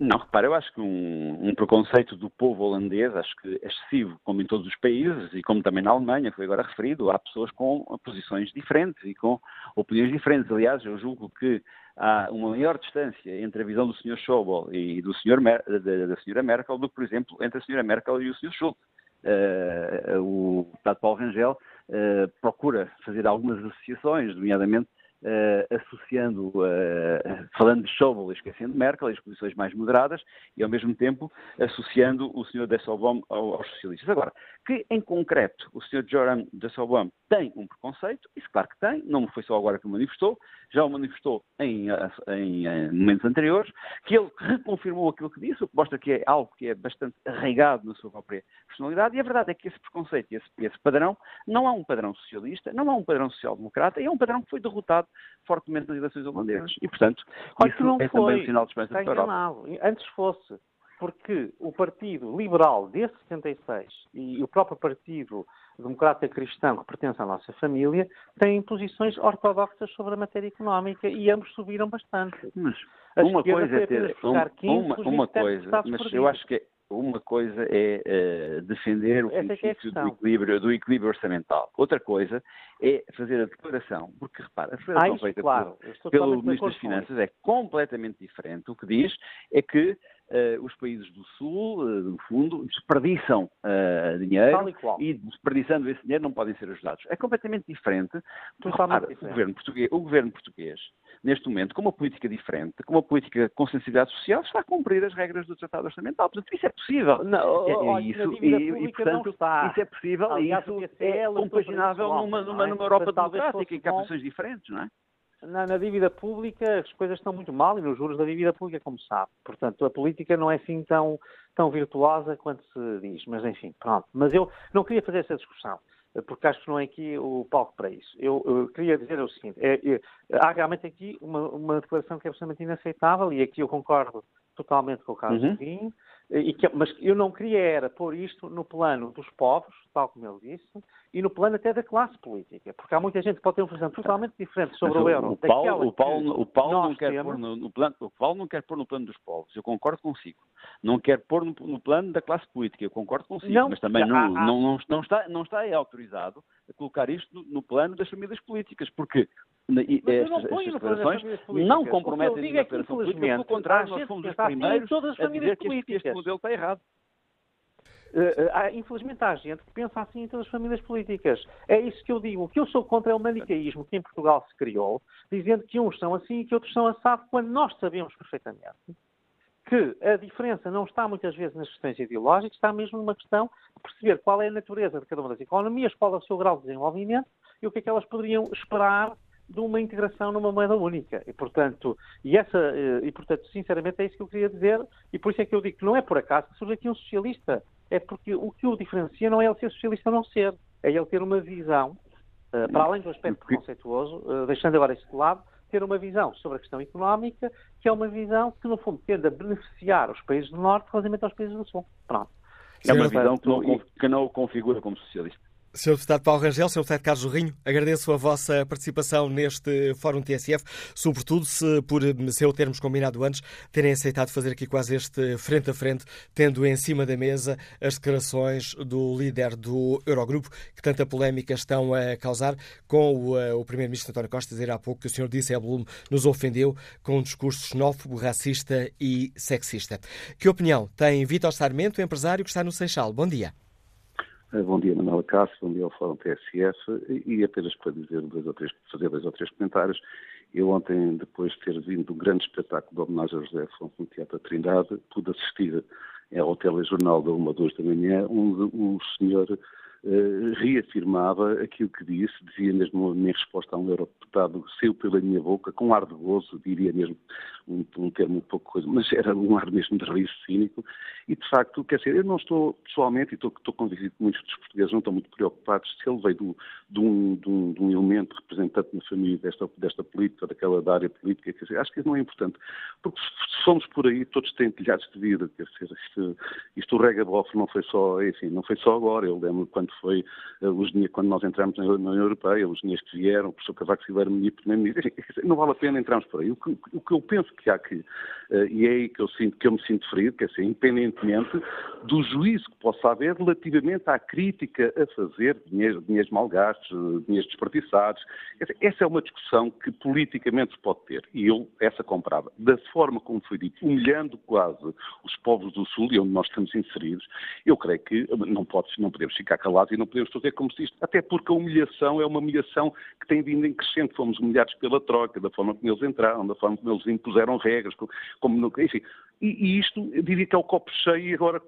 Não, repara, eu acho que um, um preconceito do povo holandês, acho que é excessivo, como em todos os países e como também na Alemanha, foi agora referido, há pessoas com posições diferentes e com opiniões diferentes. Aliás, eu julgo que há uma maior distância entre a visão do Sr. Schäuble e do Sr. Mer da, Sra. Merkel do que, por exemplo, entre a Sra. Merkel e o Sr. Schultz. Eh, o deputado Paulo Rangel eh, procura fazer algumas associações, nomeadamente eh, associando, eh, falando de Schäuble e esquecendo Merkel, as posições mais moderadas, e ao mesmo tempo associando o Sr. Ao- aos socialistas. Agora, que em concreto o Sr. Joram Desselbaum tem um preconceito, isso claro que tem, não foi só agora que o manifestou, já o manifestou em, em, em momentos anteriores, que ele reconfirmou aquilo que disse, o que mostra que é algo que é bastante arraigado na sua própria personalidade, e a verdade é que esse preconceito, esse, esse padrão, não é um padrão socialista, não é um padrão social-democrata, é um padrão que foi derrotado fortemente nas eleições holandesas. E, portanto, Olha isso não é foi. também um sinal de esperança Está para a Europa. enganado. Antes fosse. Porque o Partido Liberal desde 76 e o próprio Partido Democrata Cristão, que pertence à nossa família, têm posições ortodoxas sobre a matéria económica e ambos subiram bastante. Mas uma coisa é ter buscar uma, 15 uma, dos uma 27 coisa, mas eu acho que uma coisa é eh, defender o Essa é que é princípio do equilíbrio, do equilíbrio orçamental. Outra coisa é fazer a declaração, porque repara, a Ah, declaração isso, feita claro. pelo de Ministro das Finanças é completamente diferente. O que diz é que eh, os países do Sul, eh, no fundo, desperdiçam eh, dinheiro e e desperdiçando esse dinheiro não podem ser ajudados. É completamente diferente. porque, repara, diferente. O, governo português, o governo português, neste momento, com uma política diferente, com uma política com sensibilidade social, está a cumprir as regras do Tratado Orçamental. Portanto, isso é possível. Não, É- é olha, isso, e, e, portanto, isso é possível Aliás, e isso é lançou compaginável numa, numa, é? numa Europa democrática em que há posições diferentes, não é? Na, na dívida pública as coisas estão muito mal e nos juros da dívida pública, como sabe. Portanto, a política não é assim tão, tão virtuosa quanto se diz. Mas, enfim, pronto. Mas eu não queria fazer essa discussão, porque acho que não é aqui o palco para isso. Eu, eu queria dizer o seguinte, é, é, há realmente aqui uma, uma declaração que é absolutamente inaceitável e aqui eu concordo totalmente com o Carlos Uhum. Pinho, e que, mas eu não queria era pôr isto no plano dos povos, tal como ele disse, e no plano até da classe política, porque há muita gente que pode ter uma visão totalmente diferente sobre Mas o euro. O Paulo, o Paulo, que o Paulo não quer temos. pôr no, no plano, o Paulo não quer pôr no plano dos povos. Eu concordo consigo. Não quer pôr no, no plano da classe política. Eu concordo consigo. Não, mas também há- não, há- não, não, está, não está autorizado colocar isto no, no plano das famílias políticas, porque estas, estas declarações não comprometem nenhuma operação política, pelo contrário, nós fomos os primeiros a dizer que este, este modelo está errado. Uh, há, infelizmente há gente que pensa assim em todas as famílias políticas. É isso que eu digo. O que eu sou contra é o manicaísmo que em Portugal se criou, dizendo que uns são assim e que outros são assados, quando nós sabemos perfeitamente que a diferença não está muitas vezes nas questões ideológicas, está mesmo numa questão de perceber qual é a natureza de cada uma das economias, qual é o seu grau de desenvolvimento e o que é que elas poderiam esperar de uma integração numa moeda única. E, portanto, e, essa, eh, e, portanto, sinceramente, é isso que eu queria dizer, e por isso é que eu digo que não é por acaso que surge aqui um socialista é porque o que o diferencia não é ele ser socialista ou não ser, é ele ter uma visão, uh, para além do aspecto preconceituoso, uh, deixando agora isso de lado, ter uma visão sobre a questão económica, que é uma visão que, no fundo, tende a beneficiar os países do Norte relativamente aos países do Sul. Pronto. É uma visão que não, que não o configura como socialista. Sr. Deputado Paulo Rangel, Sr. Deputado Carlos Jorrinho, agradeço a vossa participação neste Fórum TSF, sobretudo se, por ser o termos combinado antes, terem aceitado fazer aqui quase este frente a frente, tendo em cima da mesa as declarações do líder do Eurogrupo, que tanta polémica estão a causar, com o, eh, o Primeiro-Ministro António Costa dizer há pouco que o Sr. Disselblum nos ofendeu com um discurso xenófobo, racista e sexista. Que opinião tem Vítor Sarmento, empresário que está no Seixal? Bom dia. Eh, bom dia, Manuela Cássio, bom dia ao Fórum TSF e apenas para dizer dois ou três, fazer dois ou três comentários. Eu ontem, depois de ter vindo um grande espetáculo de homenagem a José Afonso no Teatro Trindade, pude assistir ao telejornal da 1 a 2 da manhã, onde o senhor uh, reafirmava aquilo que disse, dizia mesmo em resposta a um eurodeputado, saiu pela minha boca, com ar de gozo, diria mesmo um, um termo um pouco coisa, mas era um ar mesmo de riso cínico, e de facto, quer dizer, eu não estou pessoalmente, e estou, estou convencido que muitos dos portugueses não estão muito preocupados se ele veio do, de, um, de, um, de, um, elemento representante na família desta, desta política, daquela da área política, quer dizer, acho que isso não é importante, porque se fomos por aí, todos têm telhados de vida, quer dizer, isto, isto o rega-bof não foi só, enfim, não foi só agora, eu lembro quando foi, uh, os dias, quando nós entramos na União Europeia, os dias que vieram, o professor Cavaco Silveira, primeiro-ministro, não vale a pena entrarmos por aí. O que, o que eu penso que há que, uh, e é aí que eu, sinto, que eu me sinto ferido, que é assim, independentemente do juízo que possa haver relativamente à crítica a fazer de dinheiro, dinheiros mal gastos, dinheiros desperdiçados. Essa é uma discussão que politicamente se pode ter, e eu essa comprava. Da forma como foi dito, humilhando quase os povos do Sul, e onde nós estamos inseridos, eu creio que não, pode, não podemos ficar calados e não podemos fazer como se isto, até porque a humilhação é uma humilhação que tem vindo em crescente. Fomos humilhados pela troca, da forma como eles entraram, da forma como eles impuseram regras, como, enfim. E, e isto, eu diria que é o copo cheio e agora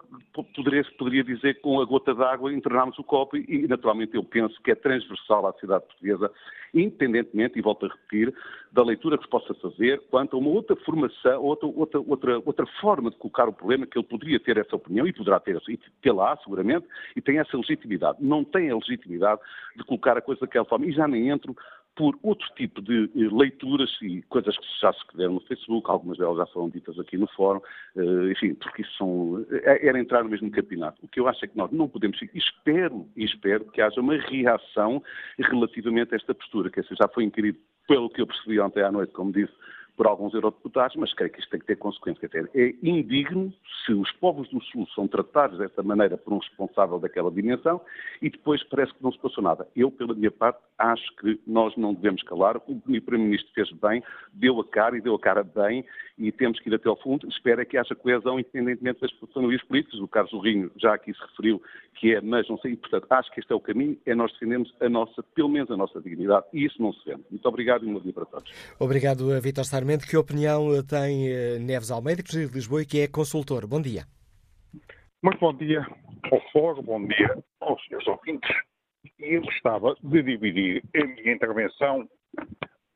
poderia, poderia dizer que com a gota d'água entornámos o copo e, naturalmente, eu penso que é transversal à sociedade portuguesa, independentemente, e volto a repetir, da leitura que se possa fazer quanto a uma outra formação, outra, outra, outra, outra forma de colocar o problema, que ele poderia ter essa opinião e poderá ter, e tê-la, seguramente, e tem essa legitimidade. Não tem a legitimidade de colocar a coisa daquela forma. E já nem entro por outro tipo de eh, leituras e coisas que já se escreveram no Facebook, algumas delas já foram ditas aqui no fórum, eh, enfim, porque isso são, eh, era entrar no mesmo campeonato. O que eu acho é que nós não podemos, espero, espero que haja uma reação relativamente a esta postura, que essa já foi inquirido, pelo que eu percebi ontem à noite, como disse, por alguns eurodeputados, mas creio que isto tem que ter consequências. É indigno se os povos do Sul são tratados desta maneira por um responsável daquela dimensão e depois parece que não se passou nada. Eu, pela minha parte, acho que nós não devemos calar. O Primeiro-Ministro fez bem, deu a cara e deu a cara bem e temos que ir até ao fundo. Espero é que haja coesão independentemente das famílias políticas. O Carlos Rinho já aqui se referiu que é, mas não sei. Portanto, acho que este é o caminho, é nós defendemos a nossa, pelo menos a nossa dignidade e isso não se vende. Muito obrigado e um bom dia para todos. Obrigado, Vítor Sarmento. Que opinião tem eh, Neves Almeida, que de Lisboa e que é consultor? Bom dia. Muito bom dia ao fórum, bom dia aos senhores ouvintes. E eu gostava de dividir a minha intervenção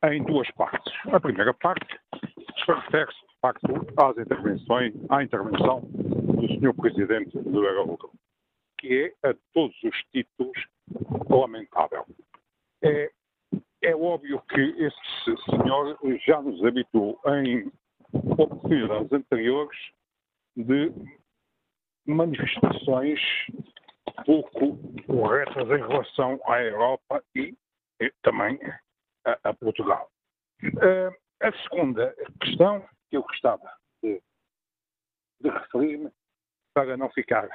em duas partes. A primeira parte refere-se, de facto, às intervenções, à intervenção do Sr. Presidente do Eurogrupo, que é, a todos os títulos, lamentável. É, é óbvio que esse senhor já nos habituou em oportunidades anteriores de manifestações pouco corretas em relação à Europa e, e também a, a Portugal. Uh, a segunda questão que eu gostava de, de referir-me, para não ficar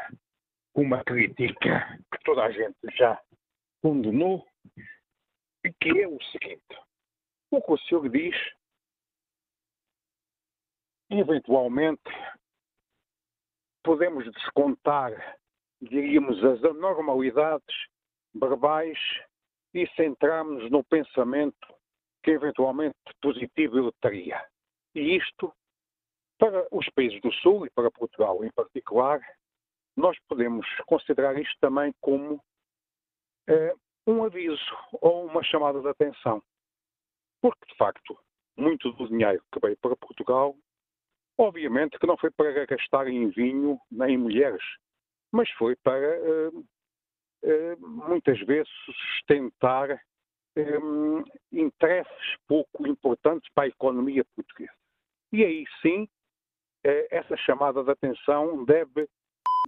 com uma crítica que toda a gente já condenou, que é o seguinte. O que o senhor diz, eventualmente, podemos descontar, diríamos, as anormalidades verbais e centrarmos no pensamento que eventualmente positivo ele teria. E isto, para os países do Sul e para Portugal em particular, nós podemos considerar isto também como eh, um aviso ou uma chamada de atenção. Porque, de facto, muito do dinheiro que veio para Portugal, obviamente que não foi para gastar em vinho nem em mulheres, mas foi para, eh, eh, muitas vezes, sustentar interesses pouco importantes para a economia portuguesa. E aí sim, essa chamada de atenção deve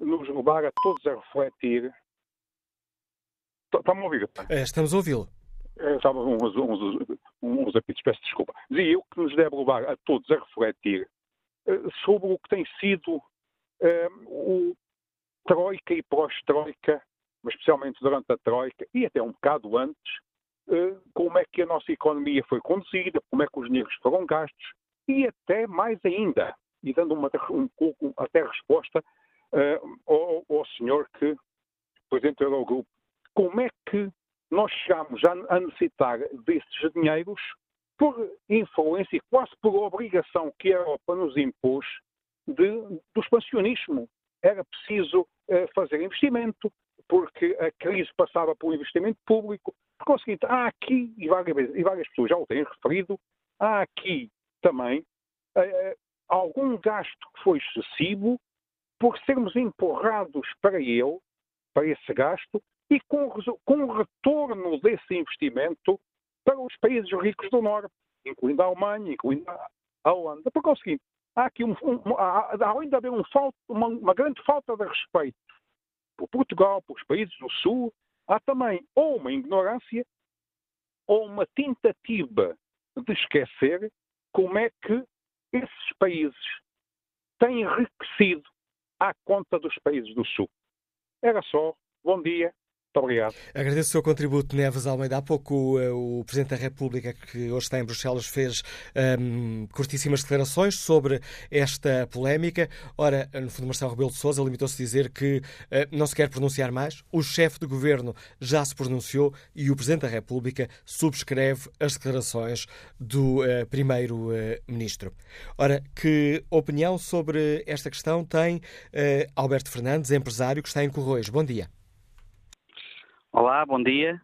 nos levar a todos a refletir. Está-me a ouvir? É, estamos a ouvi-lo. É, estava uns, uns, uns apitos, peço desculpa. Dizia eu que nos deve levar a todos a refletir uh, sobre o que tem sido uh, o Troika e pós-Troika, mas especialmente durante a Troika e até um bocado antes, uh, como é que a nossa economia foi conduzida, como é que os dinheiros foram gastos e até mais ainda, e dando uma, um pouco até resposta ao, ao senhor que, presidente do Eurogrupo, como é que nós chegamos a, a necessitar desses dinheiros por influência e quase por obrigação que a Europa nos impôs de, do expansionismo. Era preciso uh, fazer investimento, porque a crise passava por investimento público. Por conseguinte, há aqui, e várias, e várias pessoas já o têm referido, há aqui também uh, algum gasto que foi excessivo por sermos empurrados para ele, para esse gasto, e com, com o retorno desse investimento para os países ricos do Norte, incluindo a Alemanha, incluindo a Holanda. Porque é o seguinte, há aqui, um, um, há, haver um uma, uma grande falta de respeito por Portugal, pelos países do Sul, há também ou uma ignorância ou uma tentativa de esquecer como é que esses países têm enriquecido à conta dos países do Sul. Era só. Bom dia. Muito obrigado. Agradeço o seu contributo, Neves Almeida. Há pouco eh, o Presidente da República, que hoje está em Bruxelas, fez um, curtíssimas declarações sobre esta polémica. Ora, no fundo, Marcelo Rebelo de Sousa limitou-se a dizer que uh, não se quer pronunciar mais. O chefe de governo já se pronunciou e o Presidente da República subscreve as declarações do uh, Primeiro-Ministro. Ora, que opinião sobre esta questão tem uh, Alberto Fernandes, empresário que está em Corroios? Bom dia. Olá, bom dia.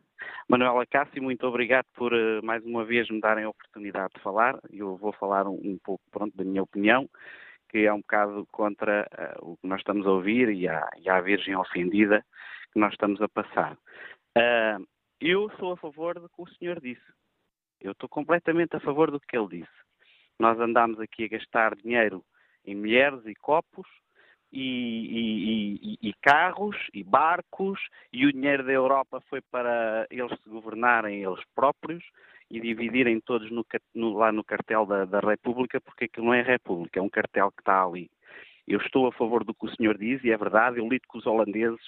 Manuela Cássio, muito obrigado por uh, mais uma vez me darem a oportunidade de falar. Eu vou falar um, um pouco pronto, da minha opinião, que é um bocado contra uh, o que nós estamos a ouvir e a, e a Virgem ofendida que nós estamos a passar. Uh, eu sou a favor do que o senhor disse. Eu estou completamente a favor do que ele disse. Nós andamos aqui a gastar dinheiro em mulheres e copos, e, e, e, carros e barcos e o dinheiro da Europa foi para eles se governarem eles próprios e dividirem todos no, no, lá no cartel da, da, República, porque aquilo não é República, é um cartel que está ali. Eu estou a favor do que o senhor diz e é verdade, eu lido com os holandeses,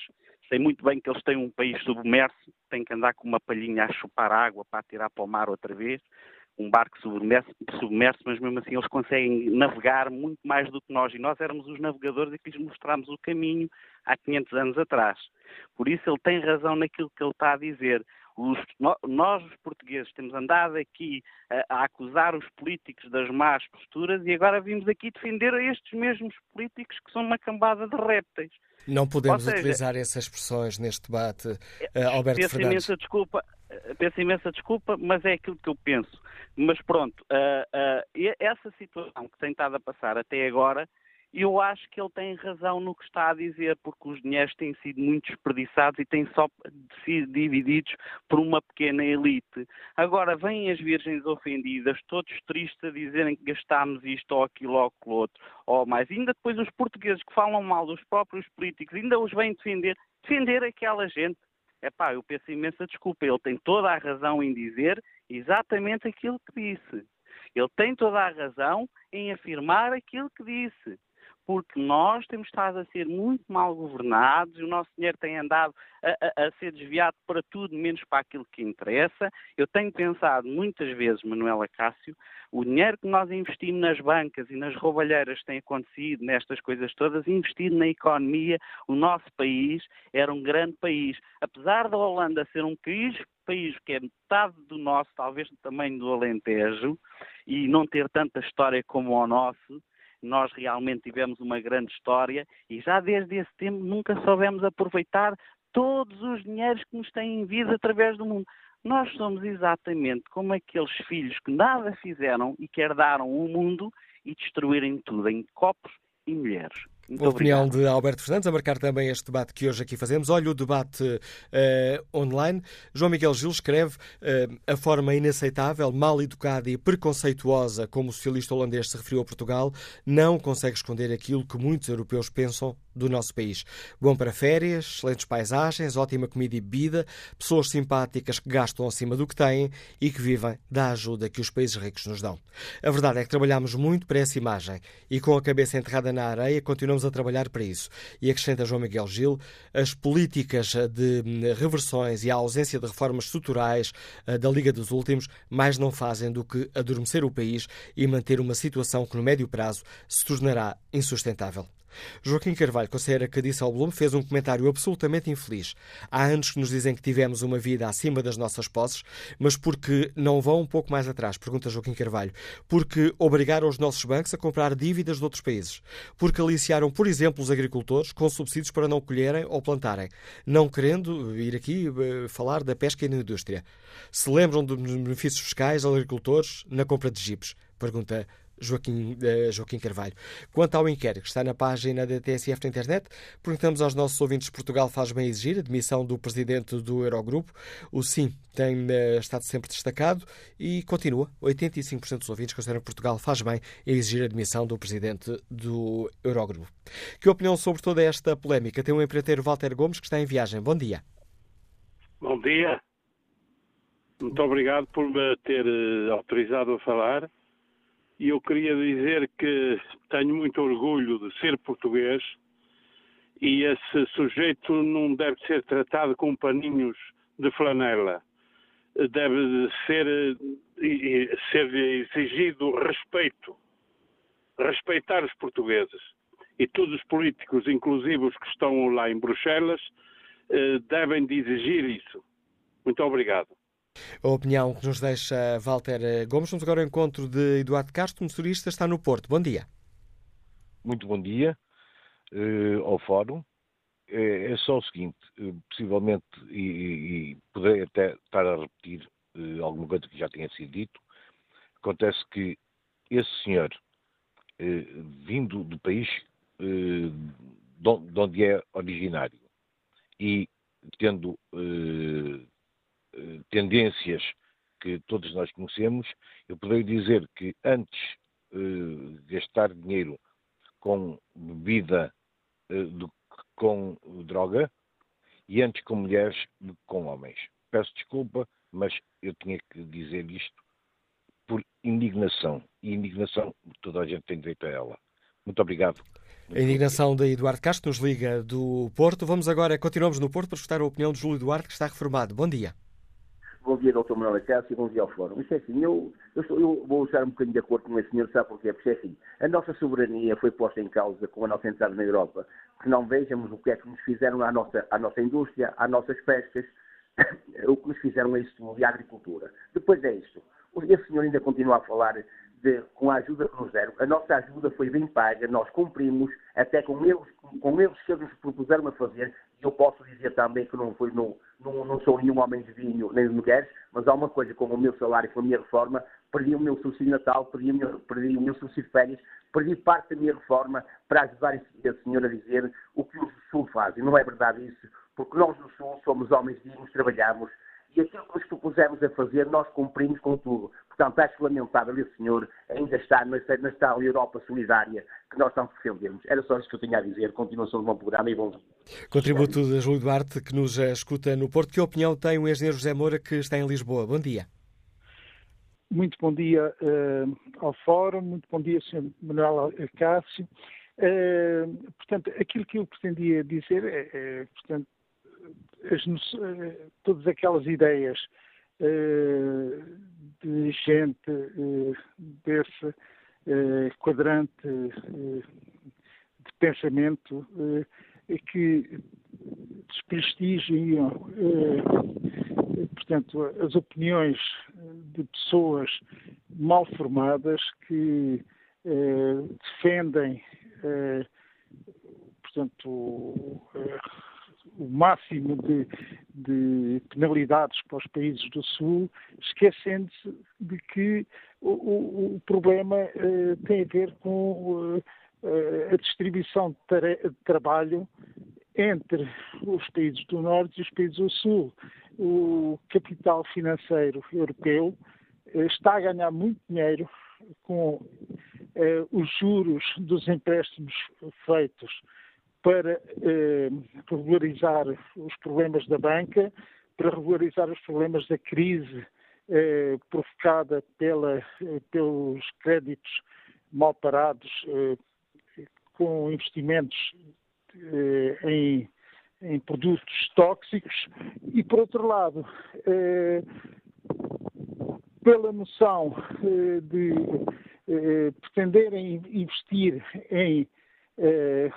sei muito bem que eles têm um país submerso, têm que andar com uma palhinha a chupar água para tirar para o mar outra vez, um barco submerso, submerso, mas mesmo assim eles conseguem navegar muito mais do que nós. E nós éramos os navegadores e que lhes mostramos o caminho há 500 anos atrás. Por isso ele tem razão naquilo que ele está a dizer. Os, nós, os portugueses, temos andado aqui a, a, acusar os políticos das más posturas e agora vimos aqui defender a estes mesmos políticos que são uma cambada de répteis. Não podemos seja, utilizar essas expressões neste debate, uh, Alberto peço Fernandes. Imensa desculpa, peço imensa desculpa, mas é aquilo que eu penso. Mas pronto, uh, uh, essa situação que tem estado a passar até agora eu acho que ele tem razão no que está a dizer, porque os dinheiros têm sido muito desperdiçados e têm só sido divididos por uma pequena elite. Agora vêm as virgens ofendidas, todos tristes a dizerem que gastámos isto ou aquilo ou aquilo outro, ou mais. E ainda depois os portugueses que falam mal dos próprios políticos, ainda os vêm defender, defender aquela gente. É pá, eu peço imensa desculpa, ele tem toda a razão em dizer exatamente aquilo que disse. Ele tem toda a razão em afirmar aquilo que disse porque nós temos estado a ser muito mal governados e o nosso dinheiro tem andado a, a, a, ser desviado para tudo, menos para aquilo que interessa. Eu tenho pensado muitas vezes, Manuela Cássio, o dinheiro que nós investimos nas bancas e nas roubalheiras que tem acontecido, nestas coisas todas, investido na economia, o nosso país era um grande país. Apesar da Holanda ser um país, país que é metade do nosso, talvez do tamanho do Alentejo, e não ter tanta história como o nosso, nós realmente tivemos uma grande história e já desde esse tempo nunca soubemos aproveitar todos os dinheiros que nos têm vindo através do mundo. Nós somos exatamente como aqueles filhos que nada fizeram e que herdaram o mundo e destruírem tudo em copos e mulheres. Muito a opinião obrigado. de Alberto Fernandes, a marcar também este debate que hoje aqui fazemos. Olha o debate uh, online. João Miguel Gil escreve uh, a forma inaceitável, mal educada e preconceituosa como o socialista holandês se referiu a Portugal, não consegue esconder aquilo que muitos europeus pensam do nosso país. Bom para férias, excelentes paisagens, ótima comida e bebida, pessoas simpáticas que gastam acima do que têm e que vivem da ajuda que os países ricos nos dão. A verdade é que trabalhamos muito para essa imagem e com a cabeça enterrada na areia continuamos a trabalhar para isso. E acrescenta João Miguel Gil, as políticas de reversões e a ausência de reformas estruturais eh, da Liga dos Últimos mais não fazem do que adormecer o país e manter uma situação que no médio prazo se tornará insustentável. Joaquim Carvalho considera que Disselblum fez um comentário absolutamente infeliz. Há anos que nos dizem que tivemos uma vida acima das nossas posses, mas porque não vão um pouco mais atrás? Pergunta Joaquim Carvalho. Porque obrigaram os nossos bancos a comprar dívidas de outros países. Porque aliciaram, por exemplo, os agricultores com subsídios para não colherem ou plantarem. Não querendo ir aqui uh, falar da pesca e da indústria. Se lembram dos benefícios fiscais aos agricultores na compra de jipes? Pergunta Joaquim, uh, Joaquim Carvalho. Quanto ao inquérito que está na página da TSF na internet, perguntamos aos nossos ouvintes Portugal faz bem exigir a demissão do presidente do Eurogrupo. O sim tem uh, estado sempre destacado e continua. 85% dos ouvintes consideram que Portugal faz bem em exigir a demissão do presidente do Eurogrupo. Que opinião sobre toda esta polémica tem o empreiteiro Walter Gomes, que está em viagem. Bom dia. Bom dia. Muito obrigado por me ter uh, autorizado a falar e eu queria dizer que tenho muito orgulho de ser português e esse sujeito não deve ser tratado com paninhos de flanela. Deve ser, ser exigido respeito. Respeitar os portugueses. E todos os políticos, inclusive os que estão lá em Bruxelas, eh, devem de exigir isso. Muito obrigado. A opinião que nos deixa Walter Gomes. Vamos agora ao encontro de Eduardo Castro, motorista, está no Porto. Bom dia. Muito bom dia uh, ao Fórum. É, é, só o seguinte, uh, possivelmente, e, e poderei até estar a repetir uh, alguma coisa que já tenha sido dito, acontece que esse senhor, vindo do país de onde é originário e tendo eh, tendências que todos nós conhecemos, eu poderia dizer que antes uh, gastar dinheiro com bebida uh, do que com droga e antes com mulheres do que com homens. Peço desculpa, mas eu tinha que dizer isto por indignação. E indignação, toda a gente tem direito a ela. Muito obrigado. A indignação de Eduardo Castro nos liga do Porto. Vamos agora, continuamos no Porto para escutar a opinião de Júlio Eduardo, que está reformado. Bom dia. Bom dia, Dr. Manuel Acácio, e bom dia ao Fórum. Isto é assim, eu, eu, sou, eu, vou usar um bocadinho de acordo com o senhor, sabe porquê? Porque é assim, a nossa soberania foi posta em causa com a nossa entrada na Europa. Que não vejamos o que é que nos fizeram à nossa, à nossa indústria, às nossas pescas, o que nos fizeram a isso e à agricultura. Depois é isto. Esse senhor ainda continua a falar de, com a ajuda que nos deram. A nossa ajuda foi bem paga, nós cumprimos, até com eles, com eles que eles nos propuseram a fazer, eu posso dizer também que não, foi, não, não, não sou nenhum homem de vinho nem de mulheres, mas há uma coisa, com o meu salário, com a minha reforma, perdi o meu subsídio natal, perdi, o meu, perdi o meu subsídio de férias, perdi parte da minha reforma para ajudar a senhora a dizer o que o Sul faz. E não é verdade isso, porque nós do Sul somos homens dignos, trabalhamos, e aquilo que nos propusemos a fazer, nós cumprimos com tudo. Portanto, acho lamentável esse senhor ainda estar nesta, nesta Europa solidária que nós tanto defendemos. Era só isso que eu tinha a dizer. Continuação do bom programa e bom dia. Contributo de Júlio Duarte, que nos escuta no Porto. Que opinião tem o engenheiro José Moura, que está em Lisboa? Bom dia. Muito bom dia uh, ao Fórum, muito bom dia, Sr. Manuel Acácio. Uh, portanto, aquilo que eu pretendia dizer é, é portanto, as, todas aquelas ideias uh, de gente uh, desse quadrante de pensamento que desprestigiam, portanto, as opiniões de pessoas mal formadas que defendem eh, portanto, eh, o máximo de, de, penalidades para os países do Sul, esquecendo-se de que o, o problema eh, tem a ver com a distribuição de, de trabalho entre os países do Norte e os países do Sul. O capital financeiro europeu está a ganhar muito dinheiro com eh, os juros dos empréstimos feitos para eh, regularizar os problemas da banca, para regularizar os problemas da crise eh, provocada pela, eh, pelos créditos mal parados eh, com investimentos eh, em, em, produtos tóxicos. E, por outro lado, pela noção de eh, pretenderem investir em eh,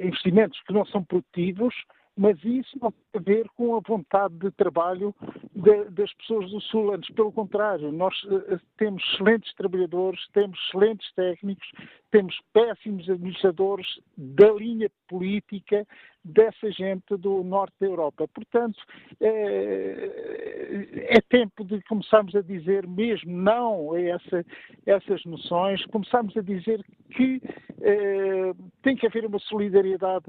investimentos que não são produtivos, mas isso não a ver com a vontade de trabalho de, das pessoas do Sul. Antes, pelo contrário, nós uh, temos excelentes trabalhadores, temos excelentes técnicos, temos péssimos administradores da linha política dessa gente do norte da Europa. Portanto, é, é tempo de começarmos a dizer mesmo não a essa, essas noções, começarmos a dizer que é, tem que haver uma solidariedade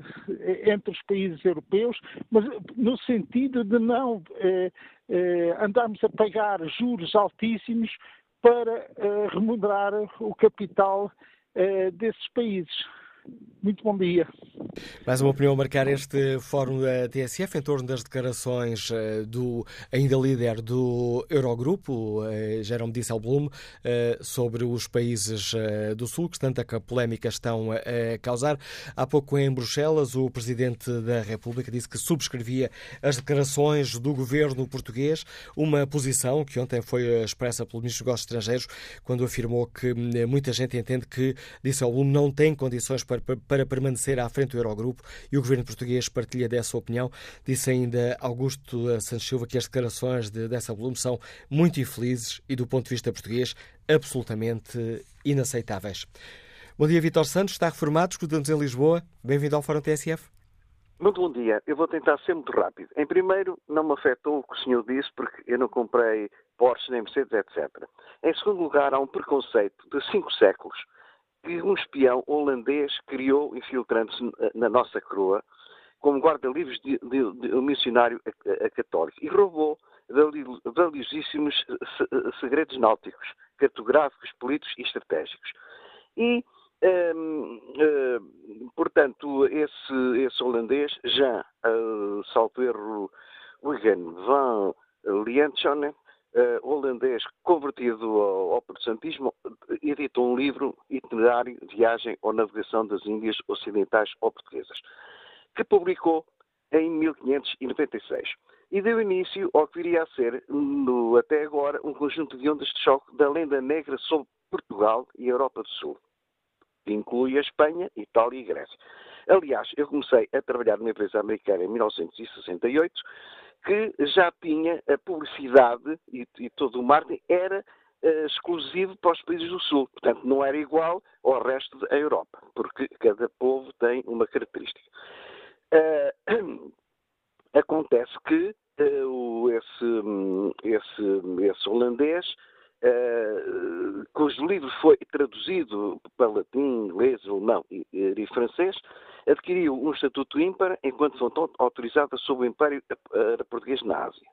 entre os países europeus, mas no sentido de não é, andarmos a pagar juros altíssimos para remunerar o capital desses países. Muito bom dia. Mais uma opinião a marcar este fórum da TSF em torno das declarações eh, do ainda líder do Eurogrupo, eh, Jerome Dijsselbloem, eh, sobre os países do Sul, que tanta polémica estão a causar. Há pouco em Bruxelas, o Presidente da República disse que subscrevia as declarações do governo português, uma posição que ontem foi expressa pelo Ministro dos Negócios Estrangeiros, quando afirmou que muita gente entende que Dijsselbloem não tem condições para, para permanecer à frente do Eurogrupo e o governo português partilha dessa opinião. Disse ainda Augusto Santos Silva que as declarações de, dessa volume são muito infelizes e, do ponto de vista português, absolutamente inaceitáveis. Bom dia, Vitor Santos. Está reformado, escutamos em Lisboa. Bem-vindo ao Fórum TSF. Muito bom dia. Eu vou tentar ser muito rápido. Em primeiro, não me afetou o que o senhor disse, porque eu não comprei Porsche nem Mercedes, etc. Em segundo lugar, há um preconceito de cinco séculos que um espião holandês criou infiltrando-se na nossa coroa como guarda-livros de, de, de, um missionário a, a católico e roubou valiosíssimos segredos náuticos, cartográficos, políticos e estratégicos. E, hum, portanto, esse, esse, holandês, Jean uh, Salto Erro Wigan van Lientschonen, uh, holandês convertido ao, ao protestantismo, editou um livro, Itinerário, Viagem ou Navegação das Índias Ocidentais ou Portuguesas, que publicou em 1596 e deu início ao que viria a ser, no, até agora, um conjunto de ondas de choque da lenda negra sobre Portugal e Europa do Sul, que inclui a Espanha, Itália e Grécia. Aliás, eu comecei a trabalhar numa empresa americana em 1968 que já tinha a publicidade e, e todo o marketing era uh, exclusivo para os países do Sul. Portanto, não era igual ao resto da Europa, porque cada povo tem uma característica. Uh, acontece que uh, esse, esse, esse holandês Uh, cujo livro foi traduzido para latim, inglês, alemão e, francês, adquiriu um estatuto ímpar enquanto fonte autorizada sob o Império uh, Português na Ásia.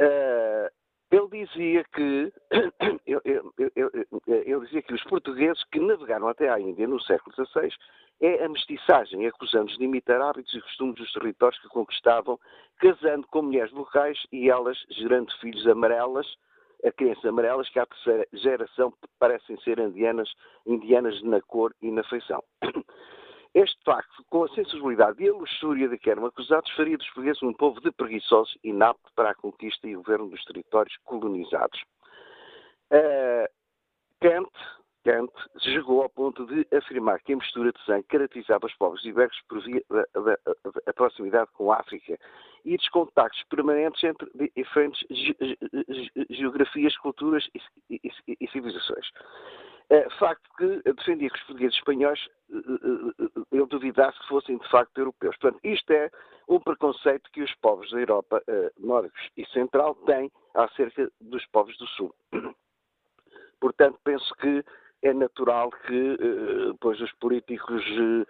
Uh, ele dizia que dizia que os portugueses que navegaram até à Índia no século XVI é a mestiçagem, acusando-os de imitar hábitos e costumes dos territórios que conquistavam, casando com mulheres locais e elas gerando filhos amarelas a crianças amarelas que à terceira geração parecem ser indianas, indianas na cor e na feição. Este facto, com a sensibilidade e a luxúria de que eram acusados, faria dos portugueses um povo de preguiçosos inapto para a conquista e governo dos territórios colonizados. Uh, Kant, Kant chegou ao ponto de afirmar que a mistura de sangue caracterizava os povos ibéricos por via da, da, da proximidade com a África e dos contactos permanentes entre diferentes geografias, culturas e, e, e civilizações. É, facto que defendia que os portugueses espanhóis eu duvidasse que fossem de facto europeus. Portanto, isto é um preconceito que os povos da Europa nórdicos e central têm acerca dos povos do Sul. Portanto, penso que é natural que uh, pois os políticos uh,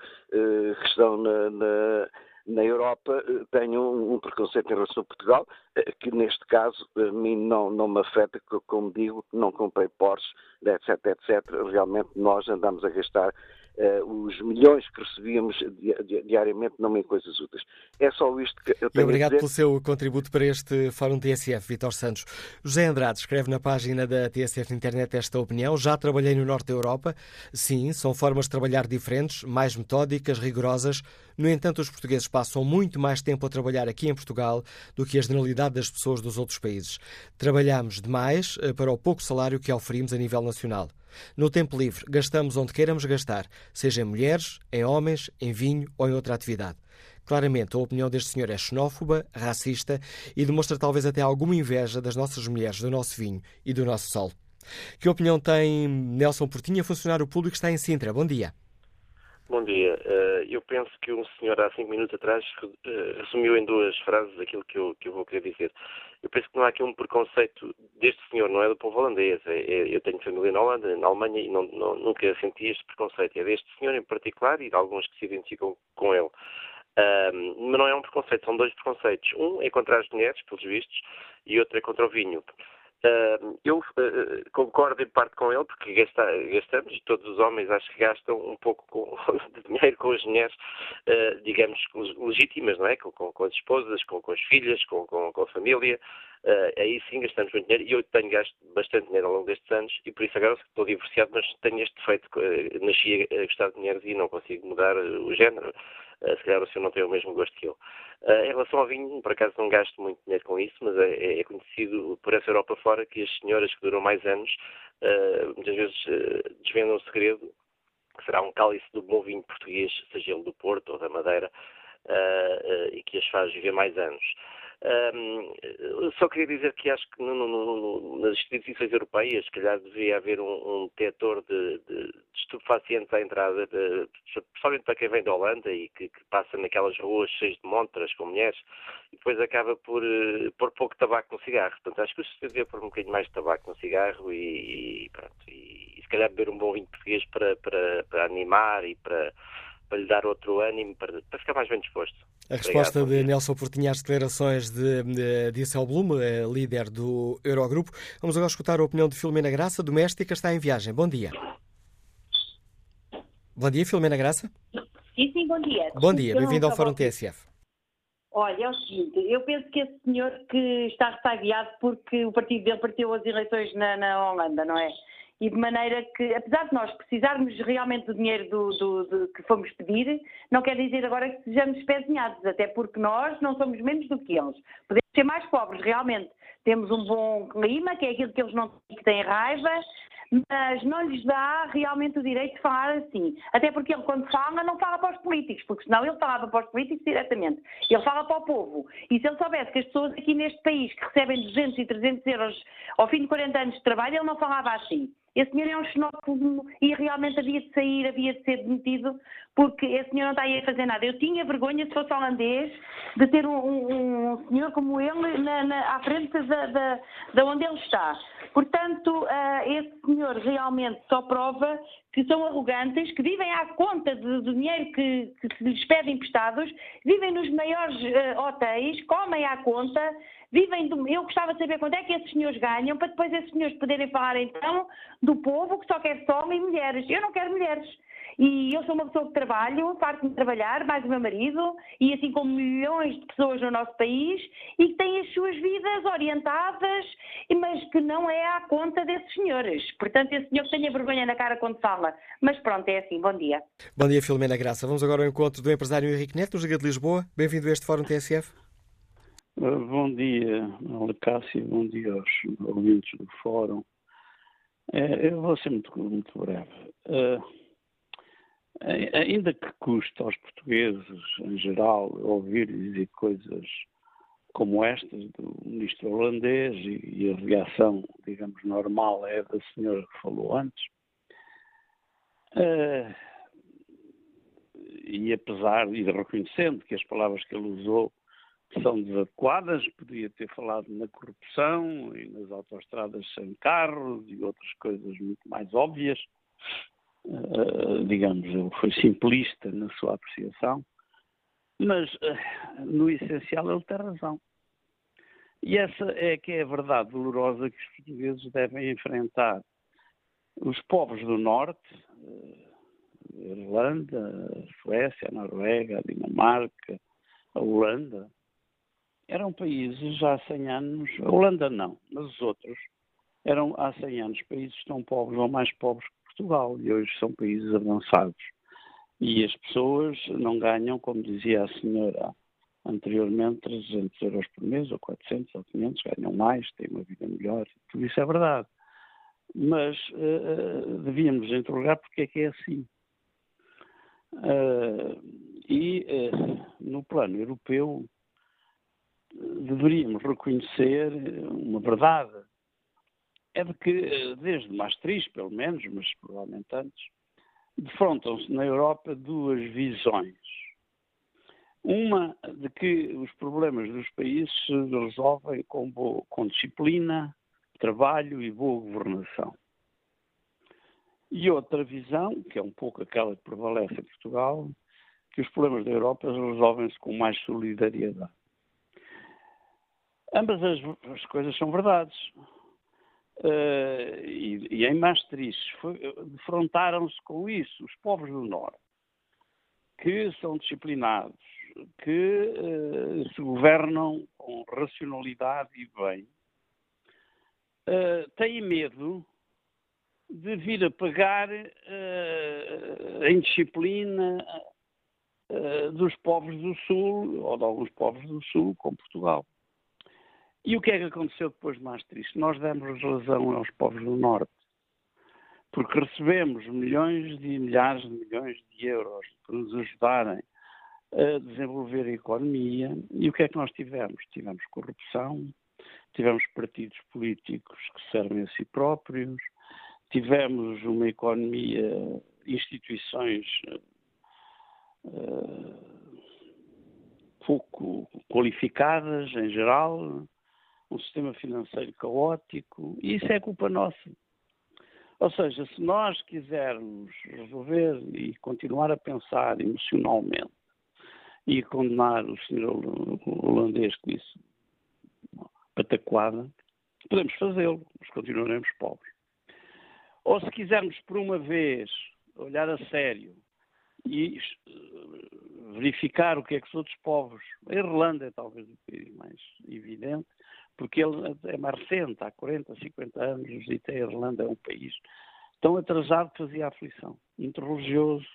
que estão na, na na Europa eh, tenham um preconceito em relação a Portugal, eh, que neste caso a mim não, não me afeta, como digo, não comprei Porsche, etc, etc. Realmente nós andamos a gastar uh, os milhões que recebíamos di diariamente não em coisas úteis. É só isto que eu tenho E obrigado a dizer. pelo seu contributo para este Fórum TSF, Vitor Santos. José Andrade escreve na página da TSF na internet esta opinião. Já trabalhei no Norte da Europa. Sim, são formas de trabalhar diferentes, mais metódicas, rigorosas. No entanto, os portugueses passam muito mais tempo a trabalhar aqui em Portugal do que a generalidade das pessoas dos outros países. Trabalhamos demais eh, para o pouco salário que oferimos a nível nacional. No tempo livre, gastamos onde queiramos gastar, seja em mulheres, em homens, em vinho ou em outra atividade. Claramente, a opinião deste senhor é xenófoba, racista e demonstra talvez até alguma inveja das nossas mulheres, do nosso vinho e do nosso sol. Que opinião tem Nelson Portinha, funcionário público, está em Sintra? Bom dia. Bom dia. Eh, eu penso que um senhor há cinco minutos atrás eh, resumiu em duas frases aquilo que eu vou querer dizer. Eu penso que não há aqui um preconceito deste senhor, não é do povo holandês. É, é, eu tenho família na Holanda, na Alemanha, e não, não, nunca senti este preconceito. É deste senhor em particular e de alguns que se identificam com ele. Um, mas não é um preconceito, são dois preconceitos. Um é contra as mulheres, pelos vistos, e outro é contra o vinho. Uh, eu uh, concordo em parte com ele, porque gasta, gastamos, todos os homens acho que gastam um pouco com, de dinheiro com as mulheres, uh, digamos, legítimas, não é? Com, com, com as esposas, com, com, as filhas, com, a família. aí sim gastamos muito dinheiro e eu tenho gasto bastante dinheiro ao longo destes anos e por isso agora estou divorciado, mas tenho este defeito. nasci a gostar de dinheiro e não consigo mudar o género. Uh, se calhar o senhor não tem o mesmo gosto que eu. Uh, em relação ao vinho, por acaso não gasto muito dinheiro com isso, mas é, é, é conhecido por essa Europa fora que as senhoras que duram mais anos uh, muitas vezes desvendam o segredo que será um cálice do bom vinho português, seja ele do Porto ou da Madeira, e que as faz viver mais anos. Um, só queria dizer que acho que no, no, no, nas instituições europeias, se calhar devia haver um, um de, de, de, estupefacientes à entrada, de, principalmente para quem vem da Holanda e que, que, passa naquelas ruas cheias de montras com mulheres e depois acaba por uh, pôr pouco tabaco no cigarro. Portanto, acho que se devia pôr um bocadinho mais de tabaco no cigarro e, e pronto. E, e, se calhar beber um bom vinho português para, para, para animar e para para lhe dar outro ânimo, para, para ficar mais bem disposto. A resposta Obrigado. de Nelson Portinha às declarações de, de Dissel Blum, líder do Eurogrupo. Vamos agora escutar a opinião de Filomena Graça, doméstica, está em viagem. Bom dia. Bom dia, Filomena Graça. Sim, sim, bom dia. Bom dia, bem-vindo ao Fórum TSF. Olha, é o seguinte, eu penso que esse senhor que está ressabiado porque o partido dele partiu as eleições na, na Holanda, não é? E de maneira que, apesar de nós precisarmos realmente do dinheiro do, do, do, que fomos pedir, não quer dizer agora que sejamos espezinhados, até porque nós não somos menos do que eles. Podemos ser mais pobres, realmente. Temos um bom clima, que é aquilo que eles não têm, que têm raiva, mas não lhes dá realmente o direito de falar assim. Até porque ele, quando fala, não fala para os políticos, porque senão ele falava para os políticos diretamente. Ele fala para o povo. E se ele soubesse que as pessoas aqui neste país que recebem 200 e 300 euros ao fim de 40 anos de trabalho, ele não falava assim. Esse senhor é um xenófobo e realmente havia de sair, havia de ser demitido, porque esse senhor não está aí a fazer nada. Eu tinha vergonha, se fosse holandês, de ter um, um, um senhor como ele na, na, à frente da, onde ele está. Portanto, uh, esse senhor realmente só prova que são arrogantes, que vivem à conta do, dinheiro que, que, lhes pede emprestados, vivem nos maiores uh, hotéis, comem à conta, vivem do. Eu gostava de saber quanto é que esses senhores ganham, para depois esses senhores poderem falar então do povo que só quer só e mulheres. Eu não quero mulheres. E eu sou uma pessoa que trabalho, farto de trabalhar, mais o meu marido, e assim como milhões de pessoas no nosso país, e que têm as suas vidas orientadas, mas que não é à conta desses senhores. Portanto, esse senhor que tenha vergonha na cara quando fala. Mas pronto, é assim. Bom dia. Bom dia, Filomena Graça. Vamos agora ao encontro do empresário Henrique Neto, do Giga de Lisboa. Bem-vindo a este Fórum TSF. Uh, bom dia, Cássio, bom dia aos ouvintes do Fórum. É, eu vou ser muito, muito breve. Uh, ainda que custe aos portugueses, em geral, ouvir dizer coisas como estas do ministro holandês e, a reação, digamos, normal é da senhora que falou antes. E apesar, e reconhecendo que as palavras que ele usou são desadequadas, podia ter falado na corrupção e nas autoestradas sem carros e outras coisas muito mais óbvias. Uh, digamos, ele foi simplista na sua apreciação, mas uh, no essencial ele tem razão. E essa é que é a verdade dolorosa que os portugueses devem enfrentar. Os povos do Norte, uh, Irlanda, Suécia, Noruega, Dinamarca, a Holanda, eram países há 100 anos, a Holanda não, mas os outros, eram há 100 anos países tão pobres ou mais pobres que Portugal e hoje são países avançados. E as pessoas não ganham, como dizia a senhora anteriormente, 300 euros por mês, ou 400 ou 500, ganham mais, têm uma vida melhor, tudo isso é verdade. Mas uh, devíamos interrogar porque é que é assim. Uh, e uh, no plano europeu deveríamos reconhecer uma verdade. É de que, desde Maastricht, pelo menos, mas provavelmente antes, defrontam-se na Europa duas visões. Uma de que os problemas dos países se resolvem com, boa, com disciplina, trabalho e boa governação. E outra visão, que é um pouco aquela que prevalece em Portugal, que os problemas da Europa resolvem-se com mais solidariedade. Ambas as, as coisas são verdades. Uh, e, e, em Maastricht defrontaram-se com isso os povos do Norte, que são disciplinados, que uh, se governam com racionalidade e bem, uh, têm medo de vir a pagar uh, em disciplina dos povos do Sul, ou de alguns povos do Sul, como Portugal. E o que é que aconteceu depois de Maastricht? Nós demos razão aos povos do Norte, porque recebemos milhões e milhares de milhões de euros para nos ajudarem a desenvolver a economia. E o que é que nós tivemos? Tivemos corrupção, tivemos partidos políticos que servem a si próprios, tivemos uma economia, instituições uh, pouco qualificadas em geral, um sistema financeiro caótico, e isso é culpa nossa. Ou seja, se nós quisermos resolver e continuar a pensar emocionalmente e condenar o senhor holandês que disse pataquada, podemos fazê-lo, mas continuaremos pobres. Ou se quisermos por uma vez olhar a sério e verificar o que é que os outros povos, a Irlanda é talvez o país mais evidente, porque ele é mais recente, há 40, 50 anos, e a Irlanda é um país tão atrasado que fazia aflição, muito religioso,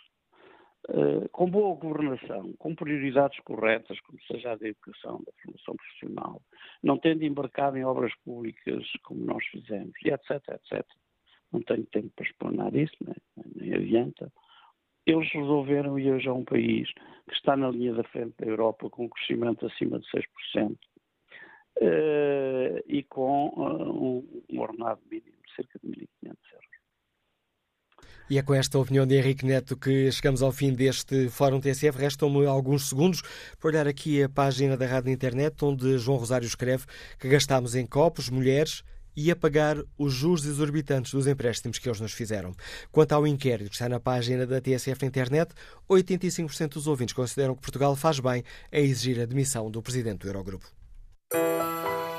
uh, com boa governação, com prioridades corretas, como seja a da educação, da formação profissional, não tendo embarcado em obras públicas como nós fizemos, e etc, etc. Não tenho tempo para explanar isso, nem, nem adianta. Eles resolveram e hoje é um país que está na linha da frente da Europa com um crescimento acima de 6%, uh, e com uh, um, ordenado mínimo de cerca de 1.500 euros. E é com esta opinião de Henrique Neto que chegamos ao fim deste Fórum TSF. Restam-me alguns segundos para olhar aqui a página da rádio internet, onde João Rosário escreve que gastámos em copos, mulheres e a pagar os juros exorbitantes dos empréstimos que eles nos fizeram. Quanto ao inquérito que está na página da TSF internet, 85% dos ouvintes consideram que Portugal faz bem a exigir a demissão do presidente do Eurogrupo. Música